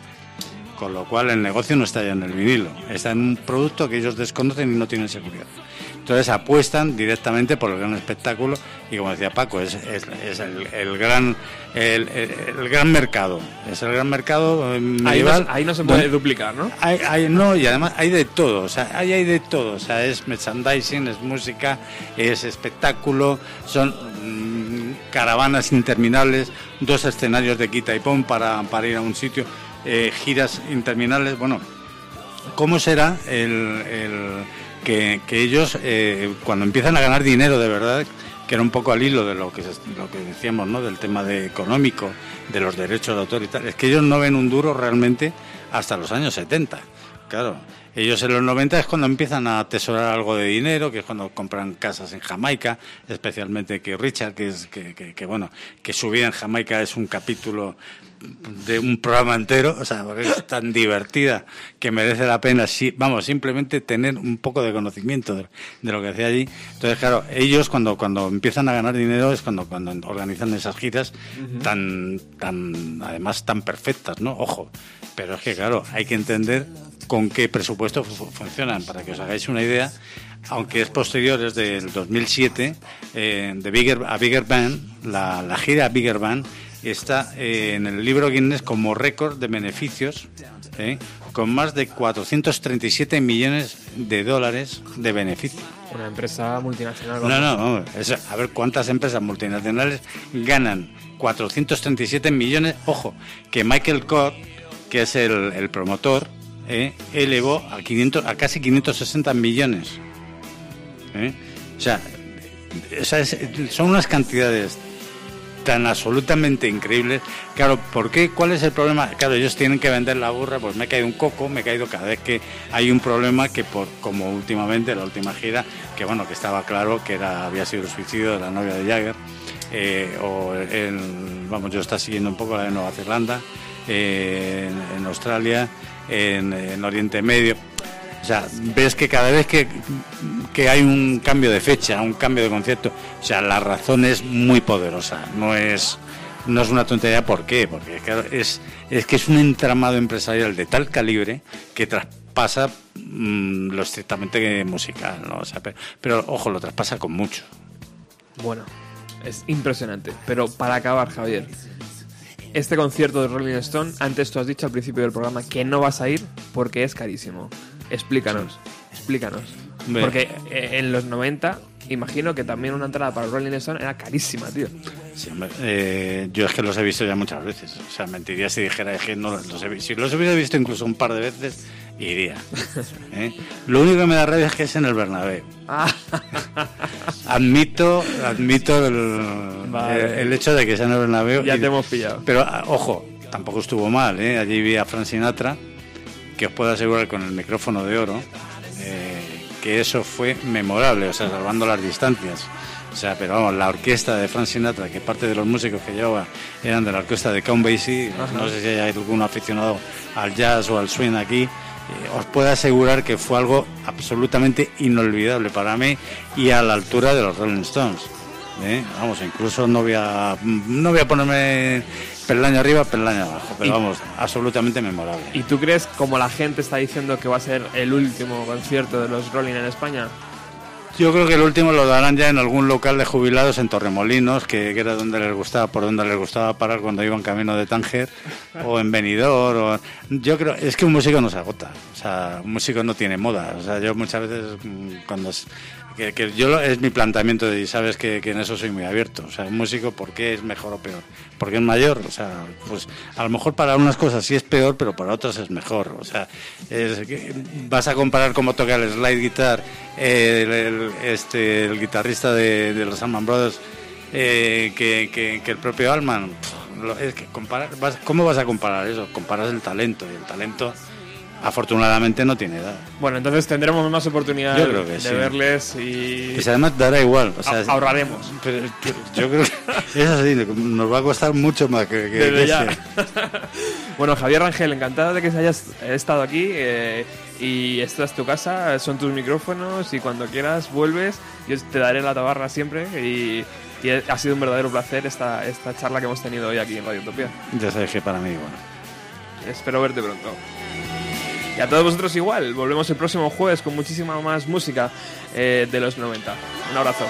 Con lo cual el negocio no está ya en el vinilo, está en un producto que ellos desconocen y no tienen seguridad. Entonces apuestan directamente por el gran espectáculo y como decía Paco, es, es- es el, el gran el, el- el gran mercado, es el gran mercado eh, ahí, no, medieval. ahí no se puede donde- duplicar, ¿no? hay, hay- no, y además hay de todo, o sea, ahí hay de todo, o sea, es merchandising, es música, es espectáculo, son mm, caravanas interminables, dos escenarios de quita y pon para, para ir a un sitio, eh, giras interminables, bueno, ¿cómo será el- que, que ellos eh, cuando empiezan a ganar dinero de verdad, que era un poco al hilo de lo que, lo que decíamos, ¿no? del tema de económico, de los derechos de autor y tal, es que ellos no ven un duro realmente hasta los años 70. Claro, ellos en los 90 es cuando empiezan a atesorar algo de dinero, que es cuando compran casas en Jamaica, especialmente que Richard, que es que, que- que, bueno, que su vida en Jamaica es un capítulo de un programa entero, o sea, porque es tan divertida que merece la pena, sí, vamos, simplemente tener un poco de conocimiento de, de lo que hacía allí. Entonces, claro, ellos cuando, cuando empiezan a ganar dinero es cuando, cuando organizan esas giras tan, tan, además tan perfectas, ¿no? Ojo, pero es que, claro, hay que entender con qué presupuesto fu- funcionan, para que os hagáis una idea, aunque es posterior, es del 2007, eh, de Bigger, a Bigger Band, la, la gira Bigger Band está eh, en el libro Guinness como récord de beneficios, ¿eh? con más de 437 millones de dólares de beneficio. Una empresa multinacional. No, no, es- a ver cuántas empresas multinacionales ganan 437 millones. Ojo, que Michael Cott, que es el, el promotor, ¿eh? elevó a, 500, a casi 560 millones. O sea, o sea, es- son unas cantidades tan absolutamente increíbles. Claro, ¿por qué? ¿Cuál es el problema? Claro, ellos tienen que vender la burra, pues me he caído un coco, me he caído cada vez que hay un problema que por como últimamente la última gira, que bueno, que estaba claro que era había sido el suicidio de la novia de Jagger, eh, o el, vamos, yo está siguiendo un poco la de Nueva Zelanda, eh, en, Australia, en Oriente Medio. O sea, ves que cada vez que, que hay un cambio de fecha, un cambio de concepto, o sea, la razón es muy poderosa, no es, no es una tontería. ¿Por qué? Porque es, es que es un entramado empresarial de tal calibre que traspasa mm, lo estrictamente musical, ¿no? O sea, pero, ojo, lo traspasa con mucho. Bueno, es impresionante. Pero para acabar, Javier, este concierto de Rolling Stone, antes tú has dicho al principio del programa que no vas a ir porque es carísimo. Explícanos, explícanos. Porque eh, en los 90, imagino que también una entrada para Rolling Stone era carísima, tío. Sí, hombre, eh, yo es que los he visto ya muchas veces. O sea, mentiría si dijera que no los he visto. Si los hubiera visto incluso un par de veces, iría. ¿eh? Lo único que me da rabia es que es en el Bernabéu. Ah, Admito, admito el, Vale. el hecho de que sea en el Bernabéu. ya y- te hemos pillado. Pero ah, ojo, tampoco estuvo mal, ¿eh? Allí vi a Frank Sinatra, que os puedo asegurar con el micrófono de oro, eh, que eso fue memorable, o sea, salvando las distancias. O sea, pero vamos, la orquesta de Frank Sinatra, que parte de los músicos que llevaba eran de la orquesta de Count Basie, no sé si hay algún aficionado al jazz o al swing aquí, eh, os puedo asegurar que fue algo absolutamente inolvidable para mí y a la altura de los Rolling Stones. ¿eh? Vamos, incluso no voy a no voy a ponerme peldaño arriba, peldaño abajo, pero Y- vamos, absolutamente memorable. ¿Y tú crees, como la gente está diciendo que va a ser el último concierto de los Rolling en España? Yo creo que el último lo darán ya en algún local de jubilados en Torremolinos, que, que era donde les gustaba, por donde les gustaba parar cuando iban camino de Tánger, o en Benidorm. O... Yo creo, es que un músico no se agota, o sea, un músico no tiene moda. O sea, yo muchas veces mm, cuando que, que yo es mi planteamiento y sabes que, en eso soy muy abierto. O sea, un músico, ¿por qué es mejor o peor? Porque es mayor. O sea, pues a lo mejor para unas cosas sí es peor, pero para otras es mejor. O sea, vas a comparar cómo toca el slide guitar eh, el, este, el guitarrista de, los Allman Brothers eh, que, que- el propio lo- es que ¿Cómo vas a comparar eso? Comparas el talento y el talento afortunadamente no tiene edad. Bueno, entonces tendremos más oportunidad de sí. verles y si además dará igual. O sea, Ah- ahorraremos. pero yo, creo que es así, nos va a costar mucho más que, que- que ya. bueno, Javier Rangel, encantado de que hayas estado aquí eh, y esta es tu casa, son tus micrófonos y cuando quieras vuelves, yo te daré la tabarra siempre y, y ha sido un verdadero placer esta, esta charla que hemos tenido hoy aquí en Radio Utopía. Ya sabes que para mí, bueno. Espero verte pronto. Y a todos vosotros igual, volvemos el próximo jueves con muchísima más música eh, de los 90. Un abrazo.